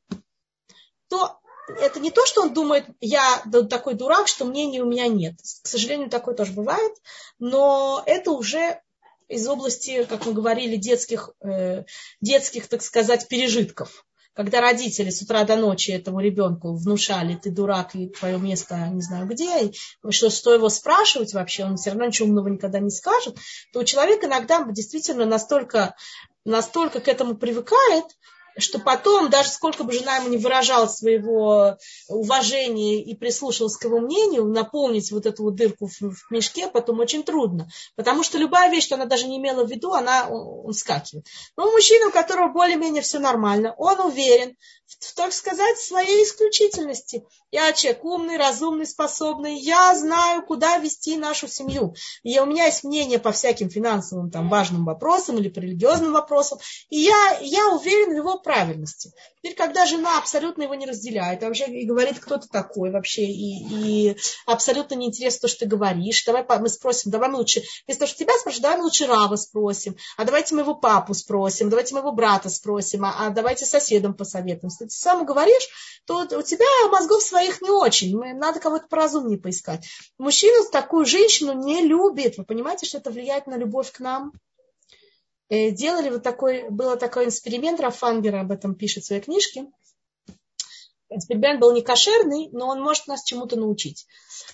то это не то, что он думает, я такой дурак, что мнения у меня нет. К сожалению, такое тоже бывает, но это уже из области, как мы говорили, детских, э, детских, так сказать, пережитков. Когда родители с утра до ночи этому ребенку внушали, ты дурак, и твое место не знаю где, и что, что его спрашивать вообще, он все равно ничего умного никогда не скажет, то человек иногда действительно настолько, настолько к этому привыкает, что потом, даже сколько бы жена ему не выражала своего уважения и прислушивалась к его мнению, наполнить вот эту вот дырку в, в мешке потом очень трудно. Потому что любая вещь, что она даже не имела в виду, она он, он скакивает. Но мужчина, у которого более-менее все нормально, он уверен, так сказать, своей исключительности. Я человек умный, разумный, способный. Я знаю, куда вести нашу семью. И у меня есть мнение по всяким финансовым там, важным вопросам или по религиозным вопросам. И я, я уверен в его правильности. Теперь, когда жена абсолютно его не разделяет, а вообще и говорит, кто ты такой вообще, и, и абсолютно не интересно то, что ты говоришь, давай мы спросим, давай мы лучше, вместо того, что тебя спрашивать, давай мы лучше Рава спросим, а давайте мы его папу спросим, давайте мы его брата спросим, а, а давайте соседом посоветуем. Если ты сам говоришь, то у тебя мозгов своих не очень, надо кого-то поразумнее поискать. Мужчина такую женщину не любит, вы понимаете, что это влияет на любовь к нам? Э, делали вот такой, был такой эксперимент, Рафангера об этом пишет в своей книжке. Эксперимент был не кошерный, но он может нас чему-то научить.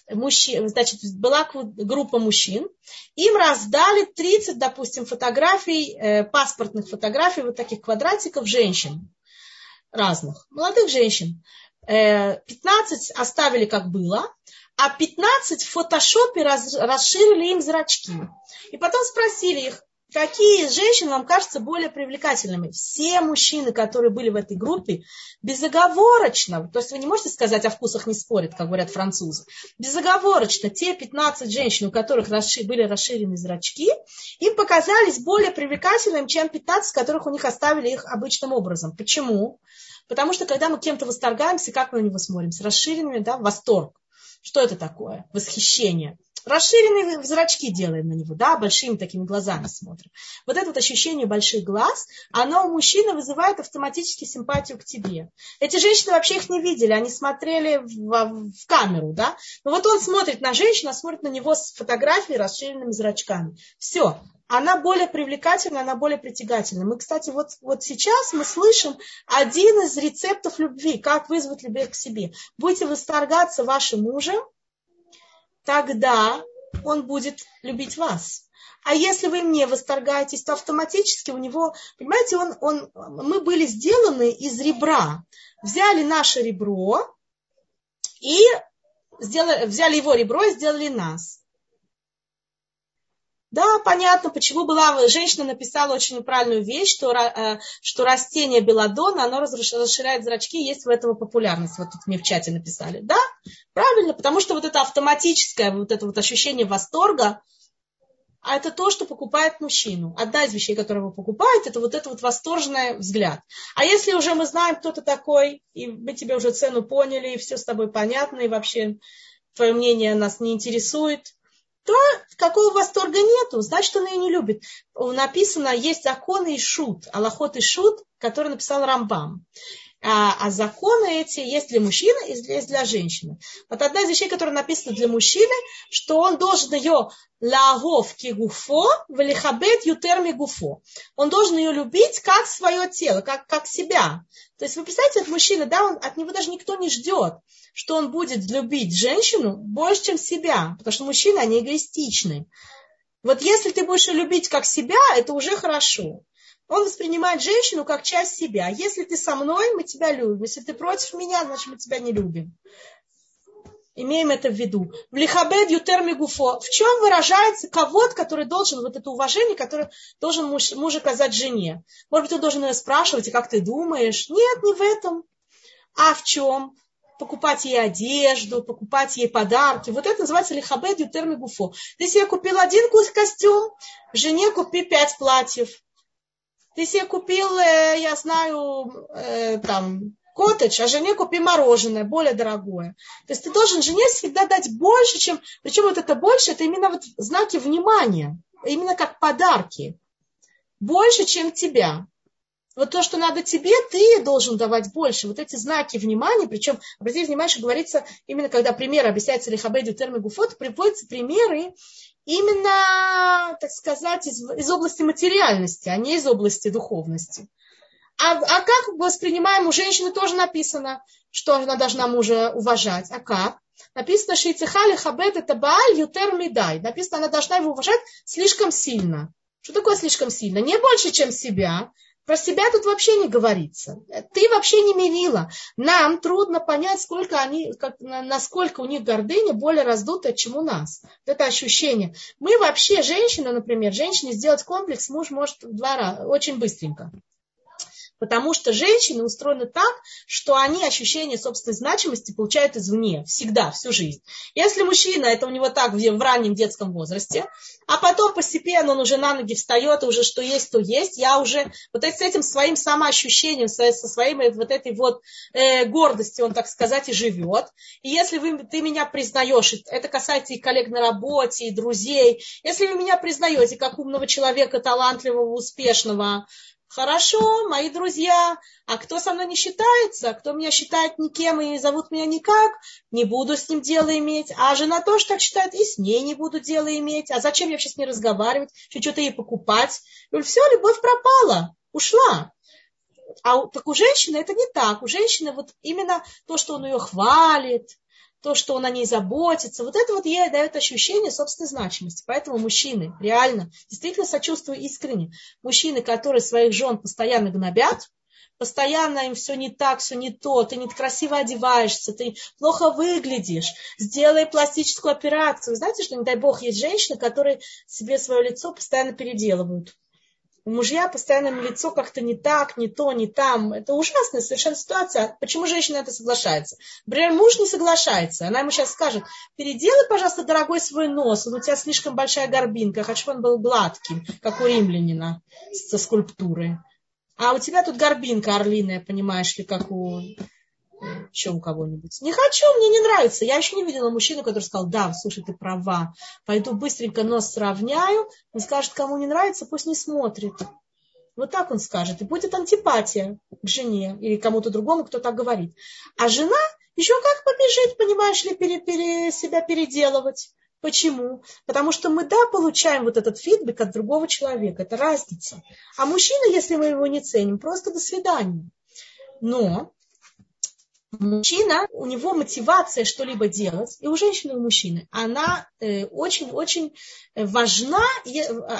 Мужчин, значит, была группа мужчин, им раздали 30, допустим, фотографий, э, паспортных фотографий, вот таких квадратиков женщин разных, молодых женщин. 15 э, оставили как было, а 15 в фотошопе расширили им зрачки. И потом спросили их, Какие женщины вам кажутся более привлекательными? Все мужчины, которые были в этой группе, безоговорочно, то есть вы не можете сказать, о вкусах не спорят, как говорят французы, безоговорочно те 15 женщин, у которых расшир, были расширены зрачки, им показались более привлекательными, чем 15, которых у них оставили их обычным образом. Почему? Потому что когда мы кем-то восторгаемся, как мы на него смотрим? С расширенными, да, восторг. Что это такое? Восхищение расширенные зрачки делаем на него, да, большими такими глазами смотрим. Вот это вот ощущение больших глаз, оно у мужчины вызывает автоматически симпатию к тебе. Эти женщины вообще их не видели, они смотрели в, в камеру, да. Но вот он смотрит на женщину, а смотрит на него с фотографией расширенными зрачками. Все, она более привлекательна, она более притягательна. Мы, кстати, вот, вот сейчас мы слышим один из рецептов любви, как вызвать любовь к себе. Будете восторгаться вашим мужем, тогда он будет любить вас. А если вы им не восторгаетесь, то автоматически у него, понимаете, он, он, мы были сделаны из ребра. Взяли наше ребро и сделали, взяли его ребро и сделали нас. Да, понятно, почему была женщина написала очень неправильную вещь, что, э, что растение белладона, оно расширяет зрачки, есть в этом популярность. Вот тут мне в чате написали. Да, правильно, потому что вот это автоматическое, вот это вот ощущение восторга, а это то, что покупает мужчину. Одна из вещей, которую его покупает, это вот этот вот восторженный взгляд. А если уже мы знаем, кто ты такой, и мы тебе уже цену поняли, и все с тобой понятно, и вообще твое мнение нас не интересует, то какого восторга нету, значит, он ее не любит. Написано, есть законы и шут, Аллахот и шут, который написал Рамбам. А, а законы эти есть для мужчины и есть для женщины. Вот одна из вещей, которая написана для мужчины, что он должен ее лагов кигуфо, велихабет ютерми гуфо. Он должен ее любить как свое тело, как, как себя. То есть вы представляете, этот мужчина, да, он, от него даже никто не ждет, что он будет любить женщину больше, чем себя, потому что мужчины, они эгоистичны. Вот если ты будешь любить как себя, это уже хорошо. Он воспринимает женщину как часть себя. Если ты со мной, мы тебя любим. Если ты против меня, значит мы тебя не любим. Имеем это в виду. В лихабед ютер мигуфо. В чем выражается кого-то, который должен, вот это уважение, которое должен муж, муж оказать жене. Может быть, он должен ее спрашивать, и как ты думаешь? Нет, не в этом. А в чем? покупать ей одежду, покупать ей подарки. Вот это называется лихабед ютер мигуфо. Ты себе купил один костюм, жене купи пять платьев. Ты себе купил, э, я знаю, э, там, коттедж, а жене купи мороженое, более дорогое. То есть ты должен жене всегда дать больше, чем... Причем вот это больше, это именно вот знаки внимания, именно как подарки. Больше, чем тебя. Вот то, что надо тебе, ты должен давать больше. Вот эти знаки внимания, причем, обратите внимание, что говорится, именно когда примеры объясняется лихабеду термигу фото, приводятся примеры именно, так сказать, из, из области материальности, а не из области духовности. А, а как воспринимаем у женщины тоже написано, что она должна мужа уважать. А как? Написано, что Ицехали Хабет это Бааль Ютер Мидай. Написано, она должна его уважать слишком сильно. Что такое слишком сильно? Не больше, чем себя, про себя тут вообще не говорится. Ты вообще не мерила. Нам трудно понять, сколько они, как, насколько у них гордыня более раздутая, чем у нас. Это ощущение. Мы вообще, женщина, например, женщине сделать комплекс муж может в два раза, очень быстренько. Потому что женщины устроены так, что они ощущение собственной значимости получают извне, всегда, всю жизнь. Если мужчина, это у него так в, в раннем детском возрасте, а потом постепенно он уже на ноги встает, уже что есть, то есть, я уже вот с этим своим самоощущением, со, со своей вот этой вот э, гордостью, он, так сказать, и живет. И если вы, ты меня признаешь, это касается и коллег на работе, и друзей, если вы меня признаете как умного человека, талантливого, успешного, Хорошо, мои друзья, а кто со мной не считается, кто меня считает никем и зовут меня никак, не буду с ним дело иметь. А жена тоже так считает, и с ней не буду дело иметь. А зачем я сейчас не разговаривать, что-то ей покупать? И все, любовь пропала, ушла. А так у женщины это не так. У женщины вот именно то, что он ее хвалит, то, что он о ней заботится, вот это вот ей дает ощущение собственной значимости. Поэтому мужчины, реально, действительно сочувствую искренне, мужчины, которые своих жен постоянно гнобят, постоянно им все не так, все не то, ты не красиво одеваешься, ты плохо выглядишь, сделай пластическую операцию. Знаете, что, не дай бог, есть женщины, которые себе свое лицо постоянно переделывают у мужья постоянно лицо как-то не так, не то, не там. Это ужасная совершенно ситуация. Почему женщина это соглашается? Например, муж не соглашается. Она ему сейчас скажет, переделай, пожалуйста, дорогой свой нос. Он у тебя слишком большая горбинка. Хочу, чтобы он был гладким, как у римлянина со скульптуры. А у тебя тут горбинка орлиная, понимаешь ли, как у у кого-нибудь. Не хочу, мне не нравится. Я еще не видела мужчину, который сказал, да, слушай, ты права, пойду быстренько нос сравняю. Он скажет, кому не нравится, пусть не смотрит. Вот так он скажет. И будет антипатия к жене или кому-то другому, кто так говорит. А жена еще как побежит, понимаешь ли, пере, пере, себя переделывать. Почему? Потому что мы, да, получаем вот этот фидбэк от другого человека. Это разница. А мужчина, если мы его не ценим, просто до свидания. Но мужчина, у него мотивация что-либо делать, и у женщины, и у мужчины, она очень-очень э, важна,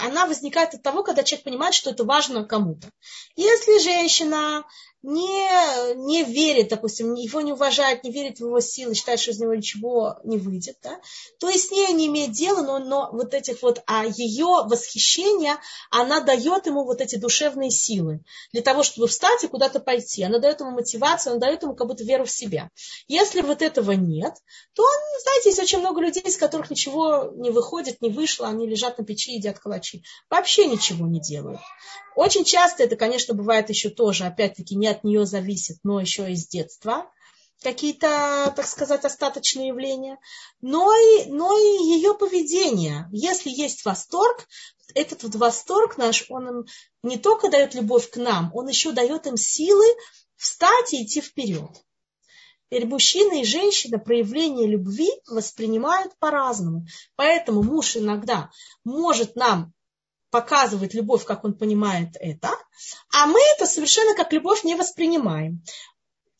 она возникает от того, когда человек понимает, что это важно кому-то. Если женщина не, не верит, допустим, его не уважает, не верит в его силы, считает, что из него ничего не выйдет, да, то и с ней не имеет дела, но, но вот этих вот, а ее восхищение, она дает ему вот эти душевные силы для того, чтобы встать и куда-то пойти. Она дает ему мотивацию, она дает ему как будто веру в себя. Если вот этого нет, то, он, знаете, есть очень много людей, из которых ничего не выходит, не вышло, они лежат на печи едят калачи. Вообще ничего не делают. Очень часто это, конечно, бывает еще тоже, опять-таки, не от нее зависит, но еще из детства какие-то, так сказать, остаточные явления, но и, но и ее поведение. Если есть восторг, этот вот восторг наш, он им не только дает любовь к нам, он еще дает им силы встать и идти вперед. Теперь мужчина и женщина проявление любви воспринимают по-разному. Поэтому муж иногда может нам показывает любовь, как он понимает это, а мы это совершенно как любовь не воспринимаем.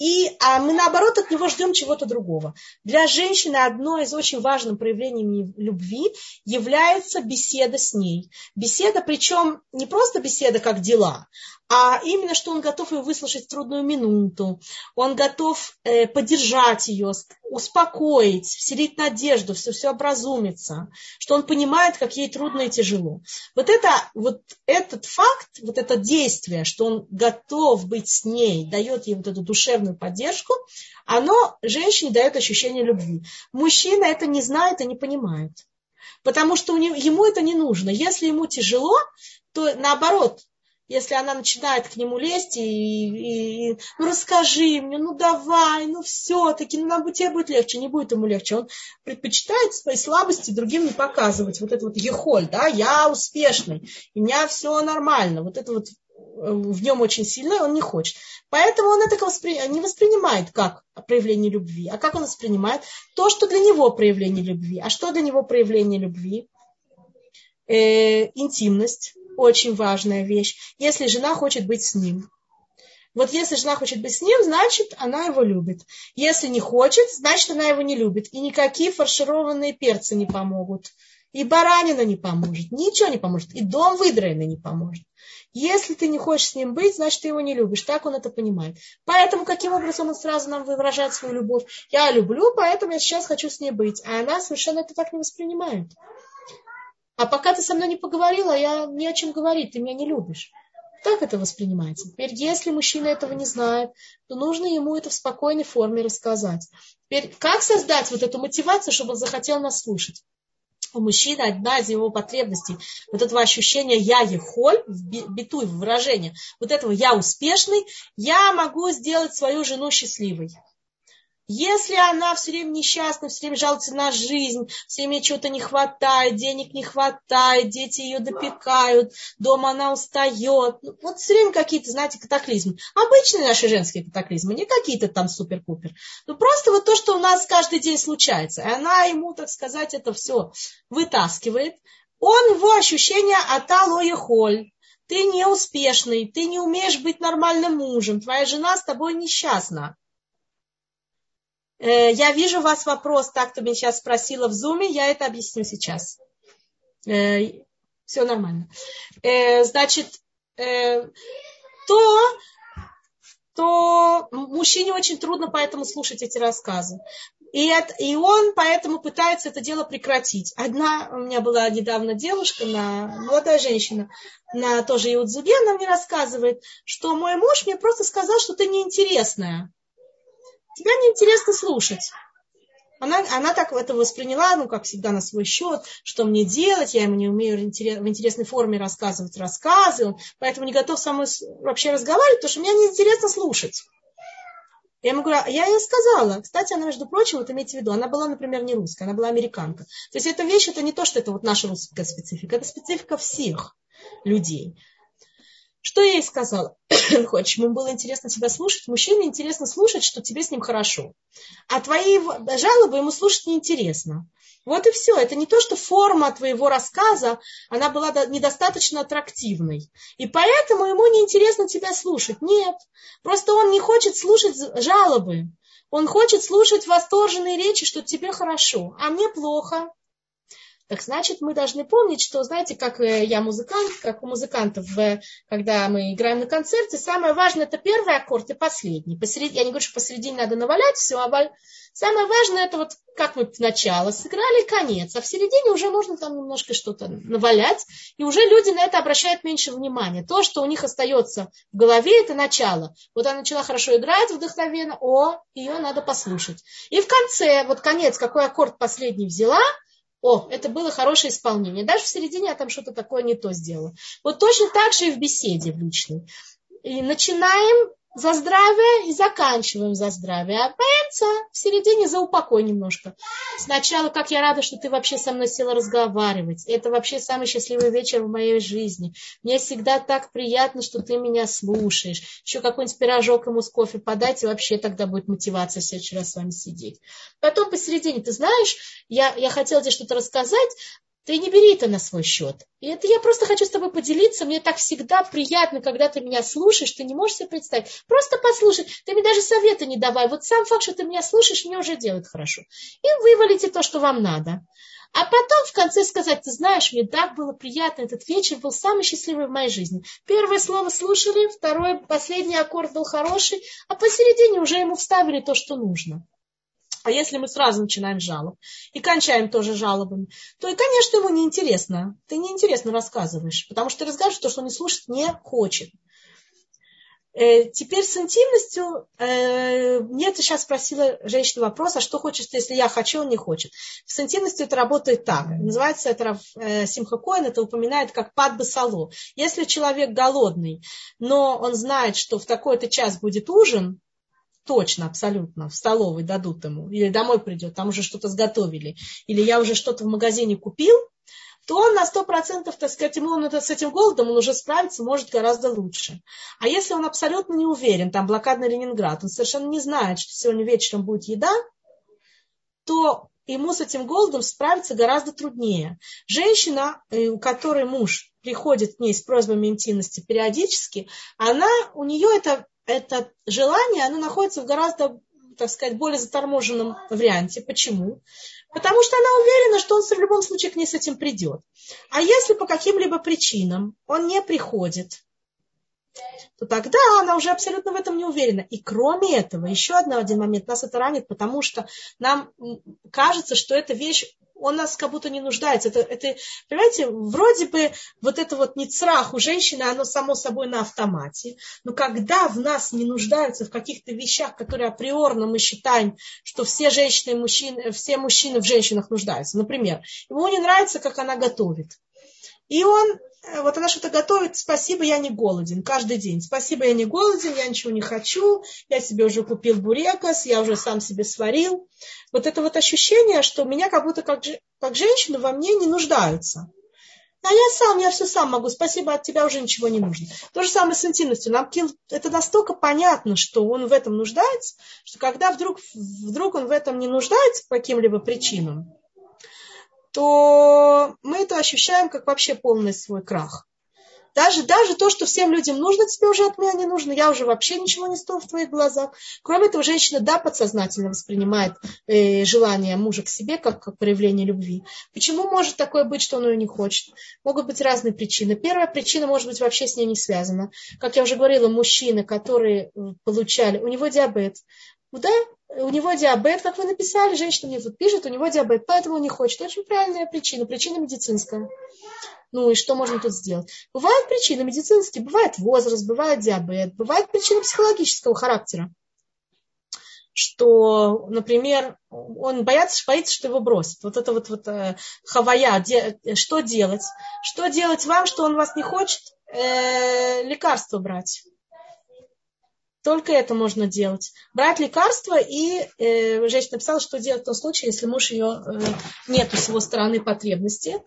И а мы наоборот от него ждем чего-то другого. Для женщины одно из очень важных проявлений любви является беседа с ней. Беседа, причем не просто беседа как дела, а именно, что он готов ее выслушать в трудную минуту, он готов э, поддержать ее, успокоить, вселить надежду, все, все образумится, что он понимает, как ей трудно и тяжело. Вот, это, вот этот факт, вот это действие, что он готов быть с ней, дает ей вот эту душевную поддержку, оно женщине дает ощущение любви. Мужчина это не знает и не понимает. Потому что ему это не нужно. Если ему тяжело, то наоборот, если она начинает к нему лезть и, и, и ну расскажи мне, ну давай, ну все-таки, ну нам, тебе будет легче, не будет ему легче. Он предпочитает свои слабости другим не показывать. Вот это вот ехоль, да, я успешный, у меня все нормально. Вот это вот в нем очень сильно, он не хочет. Поэтому он это не воспринимает как проявление любви. А как он воспринимает? То, что для него проявление любви. А что для него проявление любви? Э, интимность очень важная вещь. Если жена хочет быть с ним. Вот если жена хочет быть с ним, значит, она его любит. Если не хочет, значит, она его не любит. И никакие фаршированные перцы не помогут. И баранина не поможет. Ничего не поможет. И дом выдраенный не поможет. Если ты не хочешь с ним быть, значит, ты его не любишь. Так он это понимает. Поэтому каким образом он сразу нам выражает свою любовь? Я люблю, поэтому я сейчас хочу с ней быть. А она совершенно это так не воспринимает. А пока ты со мной не поговорила, я не о чем говорить, ты меня не любишь. Так это воспринимается. Теперь, если мужчина этого не знает, то нужно ему это в спокойной форме рассказать. Теперь, как создать вот эту мотивацию, чтобы он захотел нас слушать? У мужчины одна из его потребностей, вот этого ощущения «я ехоль», в биту, в выражении, вот этого «я успешный», я могу сделать свою жену счастливой. Если она все время несчастна, все время жалуется на жизнь, все время чего-то не хватает, денег не хватает, дети ее допекают, дома она устает. Ну, вот все время какие-то, знаете, катаклизмы. Обычные наши женские катаклизмы, не какие-то там супер-пупер. Ну просто вот то, что у нас каждый день случается. И она ему, так сказать, это все вытаскивает. Он его ощущение аталоя холь. Ты неуспешный, ты не умеешь быть нормальным мужем, твоя жена с тобой несчастна. Э, я вижу у вас вопрос, так, кто меня сейчас спросила в зуме, я это объясню сейчас. Э, Все нормально. Э, значит, то, то мужчине очень трудно поэтому слушать эти рассказы. И, это, и он поэтому пытается это дело прекратить. Одна у меня была недавно девушка, на, молодая женщина, на тоже Иудзуге, она мне рассказывает, что мой муж мне просто сказал, что ты неинтересная тебя неинтересно слушать. Она, она так это восприняла, ну, как всегда, на свой счет, что мне делать, я ему не умею в интересной форме рассказывать рассказы, поэтому не готов со мной вообще разговаривать, потому что мне неинтересно слушать. Я ему говорю, я ей сказала, кстати, она, между прочим, вот имейте в виду, она была, например, не русская, она была американка. То есть эта вещь, это не то, что это вот наша русская специфика, это специфика всех людей. Что я ей сказала? Хочешь, ему было интересно тебя слушать. Мужчине интересно слушать, что тебе с ним хорошо. А твои жалобы ему слушать неинтересно. Вот и все. Это не то, что форма твоего рассказа, она была недостаточно аттрактивной. И поэтому ему неинтересно тебя слушать. Нет. Просто он не хочет слушать жалобы. Он хочет слушать восторженные речи, что тебе хорошо, а мне плохо. Так значит, мы должны помнить, что, знаете, как э, я музыкант, как у музыкантов, когда мы играем на концерте, самое важное это первый аккорд и последний. Посередине, я не говорю, что посередине надо навалять все, а самое важное это вот как мы начало сыграли, конец, а в середине уже можно там немножко что-то навалять, и уже люди на это обращают меньше внимания. То, что у них остается в голове, это начало. Вот она начала хорошо играть вдохновенно, о, ее надо послушать. И в конце, вот конец, какой аккорд последний взяла – о, это было хорошее исполнение. Даже в середине я там что-то такое не то сделала. Вот точно так же и в беседе в личной. И начинаем за здравие и заканчиваем за здравие. А конца в середине за упокой немножко. Сначала, как я рада, что ты вообще со мной села разговаривать. Это вообще самый счастливый вечер в моей жизни. Мне всегда так приятно, что ты меня слушаешь. Еще какой-нибудь пирожок ему с кофе подать, и вообще тогда будет мотивация в следующий раз с вами сидеть. Потом посередине, ты знаешь, я, я хотела тебе что-то рассказать, ты не бери это на свой счет. И это я просто хочу с тобой поделиться. Мне так всегда приятно, когда ты меня слушаешь. Ты не можешь себе представить. Просто послушай. Ты мне даже совета не давай. Вот сам факт, что ты меня слушаешь, мне уже делает хорошо. И вывалите то, что вам надо. А потом в конце сказать, ты знаешь, мне так было приятно, этот вечер был самый счастливый в моей жизни. Первое слово слушали, второй, последний аккорд был хороший, а посередине уже ему вставили то, что нужно. А если мы сразу начинаем жалоб и кончаем тоже жалобами, то и, конечно, ему неинтересно. Ты неинтересно рассказываешь, потому что ты рассказываешь то, что он не слушать не хочет. Э, теперь с интимностью, э, мне ты сейчас спросила женщина вопрос, а что хочешь если я хочу, он не хочет. С интимностью это работает так. Называется это э, Симха Коэн, это упоминает как пад басало. Если человек голодный, но он знает, что в такой-то час будет ужин, точно, абсолютно, в столовой дадут ему, или домой придет, там уже что-то сготовили, или я уже что-то в магазине купил, то он на сто процентов, так сказать, ему он, с этим голодом он уже справится, может гораздо лучше. А если он абсолютно не уверен, там блокадный Ленинград, он совершенно не знает, что сегодня вечером будет еда, то ему с этим голодом справиться гораздо труднее. Женщина, э, у которой муж приходит к ней с просьбами интимности периодически, она, у нее это это желание, оно находится в гораздо, так сказать, более заторможенном варианте. Почему? Потому что она уверена, что он в любом случае к ней с этим придет. А если по каким-либо причинам он не приходит, то тогда она уже абсолютно в этом не уверена. И кроме этого, еще один, один момент, нас это ранит, потому что нам кажется, что эта вещь он нас как будто не нуждается. Это, это, понимаете, вроде бы вот это вот не црах у женщины, оно само собой на автомате. Но когда в нас не нуждаются в каких-то вещах, которые априорно мы считаем, что все женщины и мужчины, все мужчины в женщинах нуждаются. Например, ему не нравится, как она готовит. И он вот она что-то готовит, спасибо, я не голоден, каждый день. Спасибо, я не голоден, я ничего не хочу, я себе уже купил бурекос, я уже сам себе сварил. Вот это вот ощущение, что меня как будто как, как женщину во мне не нуждаются. А я сам, я все сам могу, спасибо, от тебя уже ничего не нужно. То же самое с интимностью. Нам это настолько понятно, что он в этом нуждается, что когда вдруг, вдруг он в этом не нуждается по каким-либо причинам, то мы это ощущаем как вообще полный свой крах. Даже, даже то, что всем людям нужно, тебе уже от меня не нужно. Я уже вообще ничего не стою в твоих глазах. Кроме этого, женщина, да, подсознательно воспринимает э, желание мужа к себе как, как проявление любви. Почему может такое быть, что он ее не хочет? Могут быть разные причины. Первая причина может быть вообще с ней не связана. Как я уже говорила, мужчины, которые получали, у него диабет, да, у него диабет, как вы написали, женщина мне тут пишет, у него диабет, поэтому он не хочет. Очень правильная причина, причина медицинская. Ну и что можно тут сделать? Бывают причины медицинские, бывает возраст, бывает диабет, бывает причина психологического характера. Что, например, он боится, боится, что его бросит. Вот это вот, вот э, хавая, де, что делать? Что делать вам, что он вас не хочет? Э, лекарство брать только это можно делать. Брать лекарства, и э, женщина написала, что делать в том случае, если муж ее э, нет с его стороны потребности.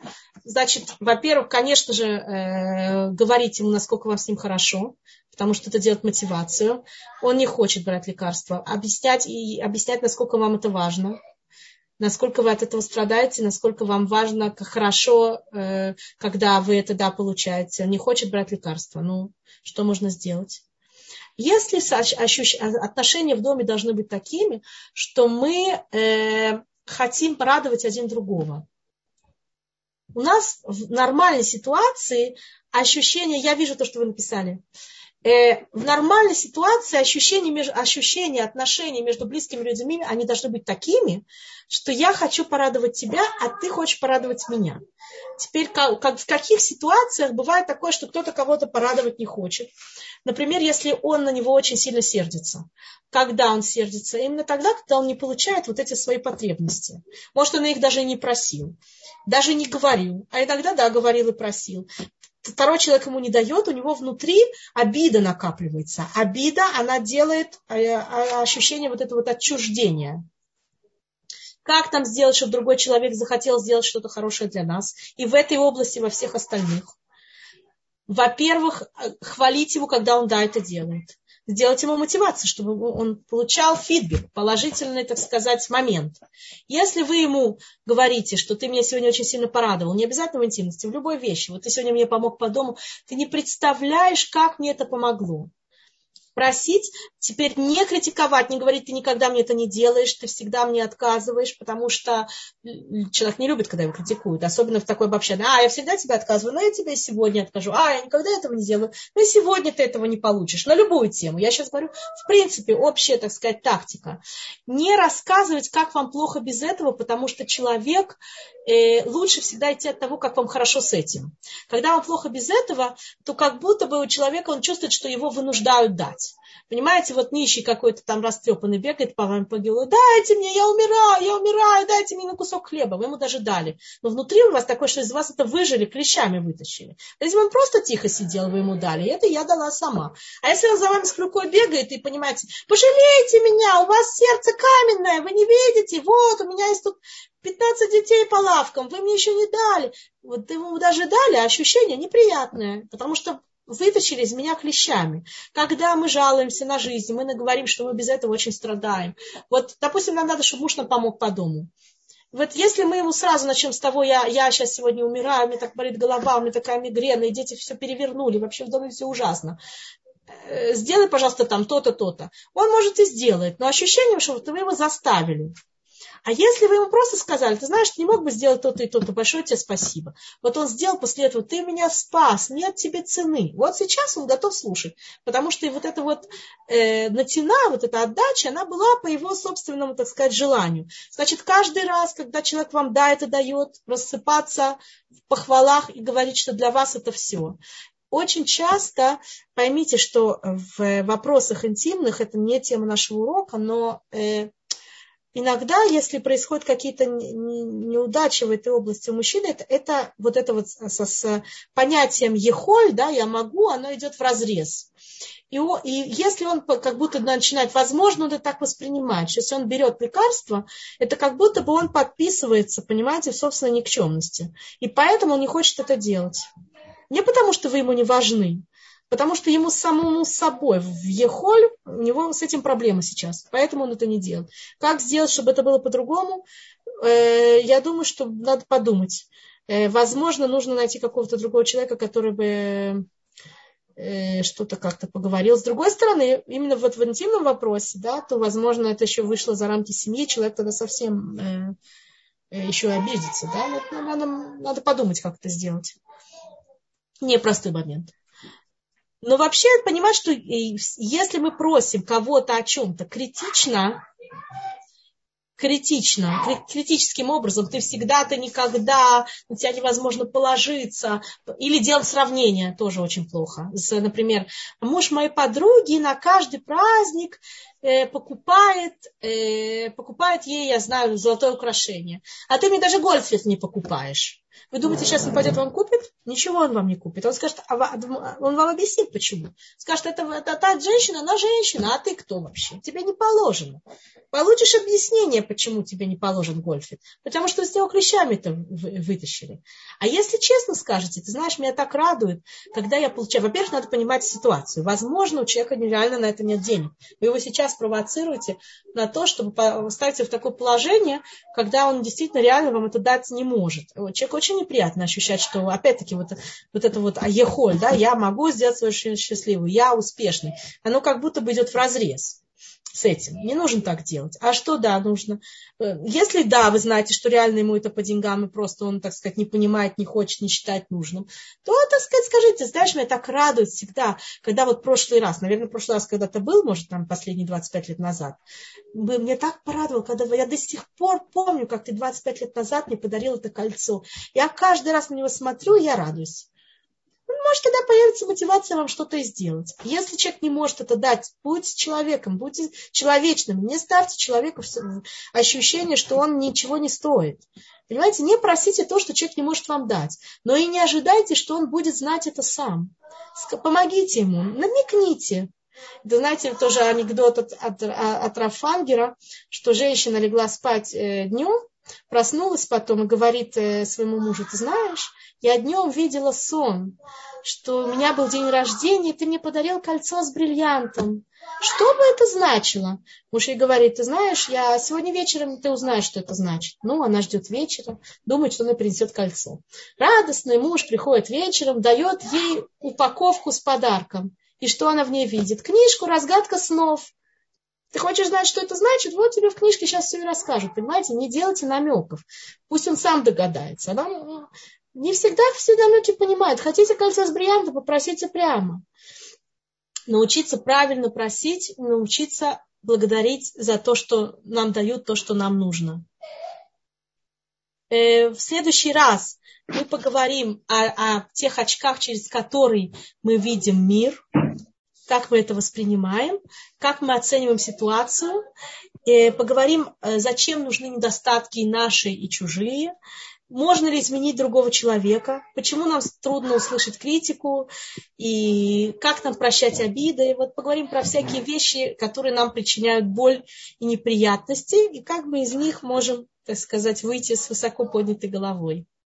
Значит, во-первых, конечно же, э, говорить ему, насколько вам с ним хорошо, потому что это делает мотивацию. Он не хочет брать лекарства. Объяснять, и объяснять, насколько вам это важно насколько вы от этого страдаете, насколько вам важно, как хорошо, э, когда вы это да получаете. Он не хочет брать лекарства. Ну, что можно сделать? Если отношения в доме должны быть такими, что мы э, хотим порадовать один другого. У нас в нормальной ситуации ощущение, я вижу то, что вы написали, э, в нормальной ситуации ощущения, ощущения отношений между близкими людьми, они должны быть такими, что я хочу порадовать тебя, а ты хочешь порадовать меня. Теперь как, как, в каких ситуациях бывает такое, что кто-то кого-то порадовать не хочет. Например, если он на него очень сильно сердится. Когда он сердится? Именно тогда, когда он не получает вот эти свои потребности. Может, он их даже и не просил, даже не говорил. А иногда, да, говорил и просил второй человек ему не дает, у него внутри обида накапливается. Обида, она делает э, ощущение вот этого вот отчуждения. Как там сделать, чтобы другой человек захотел сделать что-то хорошее для нас? И в этой области, во всех остальных. Во-первых, хвалить его, когда он да, это делает. Сделать ему мотивацию, чтобы он получал фидбэк, положительный, так сказать, момент. Если вы ему говорите, что ты меня сегодня очень сильно порадовал, не обязательно в интимности, в любой вещи, вот ты сегодня мне помог по дому, ты не представляешь, как мне это помогло просить, теперь не критиковать, не говорить, ты никогда мне это не делаешь, ты всегда мне отказываешь, потому что человек не любит, когда его критикуют, особенно в такой обобщенной, а, я всегда тебе отказываю, но я тебе сегодня откажу, а, я никогда этого не делаю, но сегодня ты этого не получишь, на любую тему. Я сейчас говорю, в принципе, общая, так сказать, тактика. Не рассказывать, как вам плохо без этого, потому что человек э, лучше всегда идти от того, как вам хорошо с этим. Когда вам плохо без этого, то как будто бы у человека он чувствует, что его вынуждают дать. Понимаете, вот нищий какой-то там растрепанный бегает по вам по гилу, дайте мне, я умираю, я умираю, дайте мне на кусок хлеба. Вы ему даже дали. Но внутри у вас такое, что из вас это выжили, клещами вытащили. А если он просто тихо сидел, вы ему дали, это я дала сама. А если он за вами с клюкой бегает и понимаете, пожалейте меня, у вас сердце каменное, вы не видите, вот у меня есть тут 15 детей по лавкам, вы мне еще не дали. Вот ему даже дали, а ощущение неприятное, потому что вытащили из меня клещами. Когда мы жалуемся на жизнь, мы говорим, что мы без этого очень страдаем. Вот, допустим, нам надо, чтобы муж нам помог по дому. Вот если мы ему сразу начнем с того, я, я сейчас сегодня умираю, мне так болит голова, у меня такая мигрена, и дети все перевернули, вообще в доме все ужасно. Э, сделай, пожалуйста, там то-то, то-то. Он может и сделает, но ощущение, что вы его заставили. А если вы ему просто сказали, ты знаешь, не мог бы сделать то-то и то-то, большое тебе спасибо. Вот он сделал после этого, ты меня спас, нет тебе цены. Вот сейчас он готов слушать, потому что вот эта вот э, натина, вот эта отдача, она была по его собственному, так сказать, желанию. Значит, каждый раз, когда человек вам да, это дает, рассыпаться в похвалах и говорить, что для вас это все очень часто, поймите, что в вопросах интимных, это не тема нашего урока, но э, иногда, если происходят какие-то неудачи в этой области у мужчины, это, это вот это вот с, с понятием ехоль, да, я могу, оно идет в разрез. И, и если он как будто начинает, возможно, он это так воспринимает, что если он берет лекарство, это как будто бы он подписывается, понимаете, в собственной никчемности. И поэтому он не хочет это делать. Не потому, что вы ему не важны, потому что ему самому собой в Ехоль, у него с этим проблема сейчас, поэтому он это не делает. Как сделать, чтобы это было по-другому? Э, я думаю, что надо подумать. Э, возможно, нужно найти какого-то другого человека, который бы э, что-то как-то поговорил. С другой стороны, именно вот в интимном вопросе, да, то, возможно, это еще вышло за рамки семьи, человек тогда совсем еще обидится, да, надо, надо подумать, как это сделать непростой момент. Но вообще понимать, что если мы просим кого-то о чем-то критично, критично, критическим образом, ты всегда, ты никогда, на тебя невозможно положиться, или делать сравнение, тоже очень плохо. Например, муж моей подруги на каждый праздник покупает, э, покупает ей, я знаю, золотое украшение, а ты мне даже гольфит не покупаешь. Вы думаете, сейчас он пойдет вам купит? Ничего он вам не купит. Он скажет, а он вам объяснит, почему. Скажет, это, это та женщина, она женщина, а ты кто вообще? Тебе не положено. Получишь объяснение, почему тебе не положен гольфит. Потому что с него клещами-то вытащили. А если честно скажете, ты знаешь, меня так радует, когда я получаю... Во-первых, надо понимать ситуацию. Возможно, у человека нереально на это нет денег. Вы его сейчас провоцируете на то, чтобы ставить в такое положение, когда он действительно реально вам это дать не может. Человек очень неприятно ощущать, что опять-таки вот, вот это вот аехоль, да, я могу сделать свою счастливую, я успешный. Оно как будто бы идет в разрез с этим. Не нужно так делать. А что да, нужно? Э, если да, вы знаете, что реально ему это по деньгам, и просто он, так сказать, не понимает, не хочет, не считает нужным, то, так сказать, скажите, знаешь, меня так радует всегда, когда вот прошлый раз, наверное, прошлый раз когда-то был, может, там, последние 25 лет назад, мне так порадовал, когда я до сих пор помню, как ты 25 лет назад мне подарил это кольцо. Я каждый раз на него смотрю, я радуюсь может, тогда появится мотивация вам что-то сделать. Если человек не может это дать, будьте человеком, будьте человечным. Не ставьте человеку ощущение, что он ничего не стоит. Понимаете, не просите то, что человек не может вам дать, но и не ожидайте, что он будет знать это сам. Помогите ему, намекните. Это, знаете, тоже анекдот от, от, от Рафангера, что женщина легла спать э, днем, проснулась потом и говорит э, своему мужу, ты знаешь, я днем видела сон, что у меня был день рождения, и ты мне подарил кольцо с бриллиантом. Что бы это значило? Муж ей говорит, ты знаешь, я сегодня вечером ты узнаешь, что это значит. Ну, она ждет вечера, думает, что она принесет кольцо. Радостный муж приходит вечером, дает ей упаковку с подарком. И что она в ней видит? Книжку «Разгадка снов». Ты хочешь знать, что это значит? Вот тебе в книжке сейчас все и расскажут. Понимаете, не делайте намеков. Пусть он сам догадается. Она не всегда все намеки понимают. Хотите кольцо с бриллиантом, попросите прямо. Научиться правильно просить, научиться благодарить за то, что нам дают, то, что нам нужно. Э, в следующий раз мы поговорим о, о тех очках, через которые мы видим мир, как мы это воспринимаем, как мы оцениваем ситуацию. Э, поговорим, э, зачем нужны недостатки наши и чужие, можно ли изменить другого человека, почему нам трудно услышать критику, и как нам прощать обиды. И вот поговорим про всякие вещи, которые нам причиняют боль и неприятности, и как мы из них можем, так сказать, выйти с высоко поднятой головой.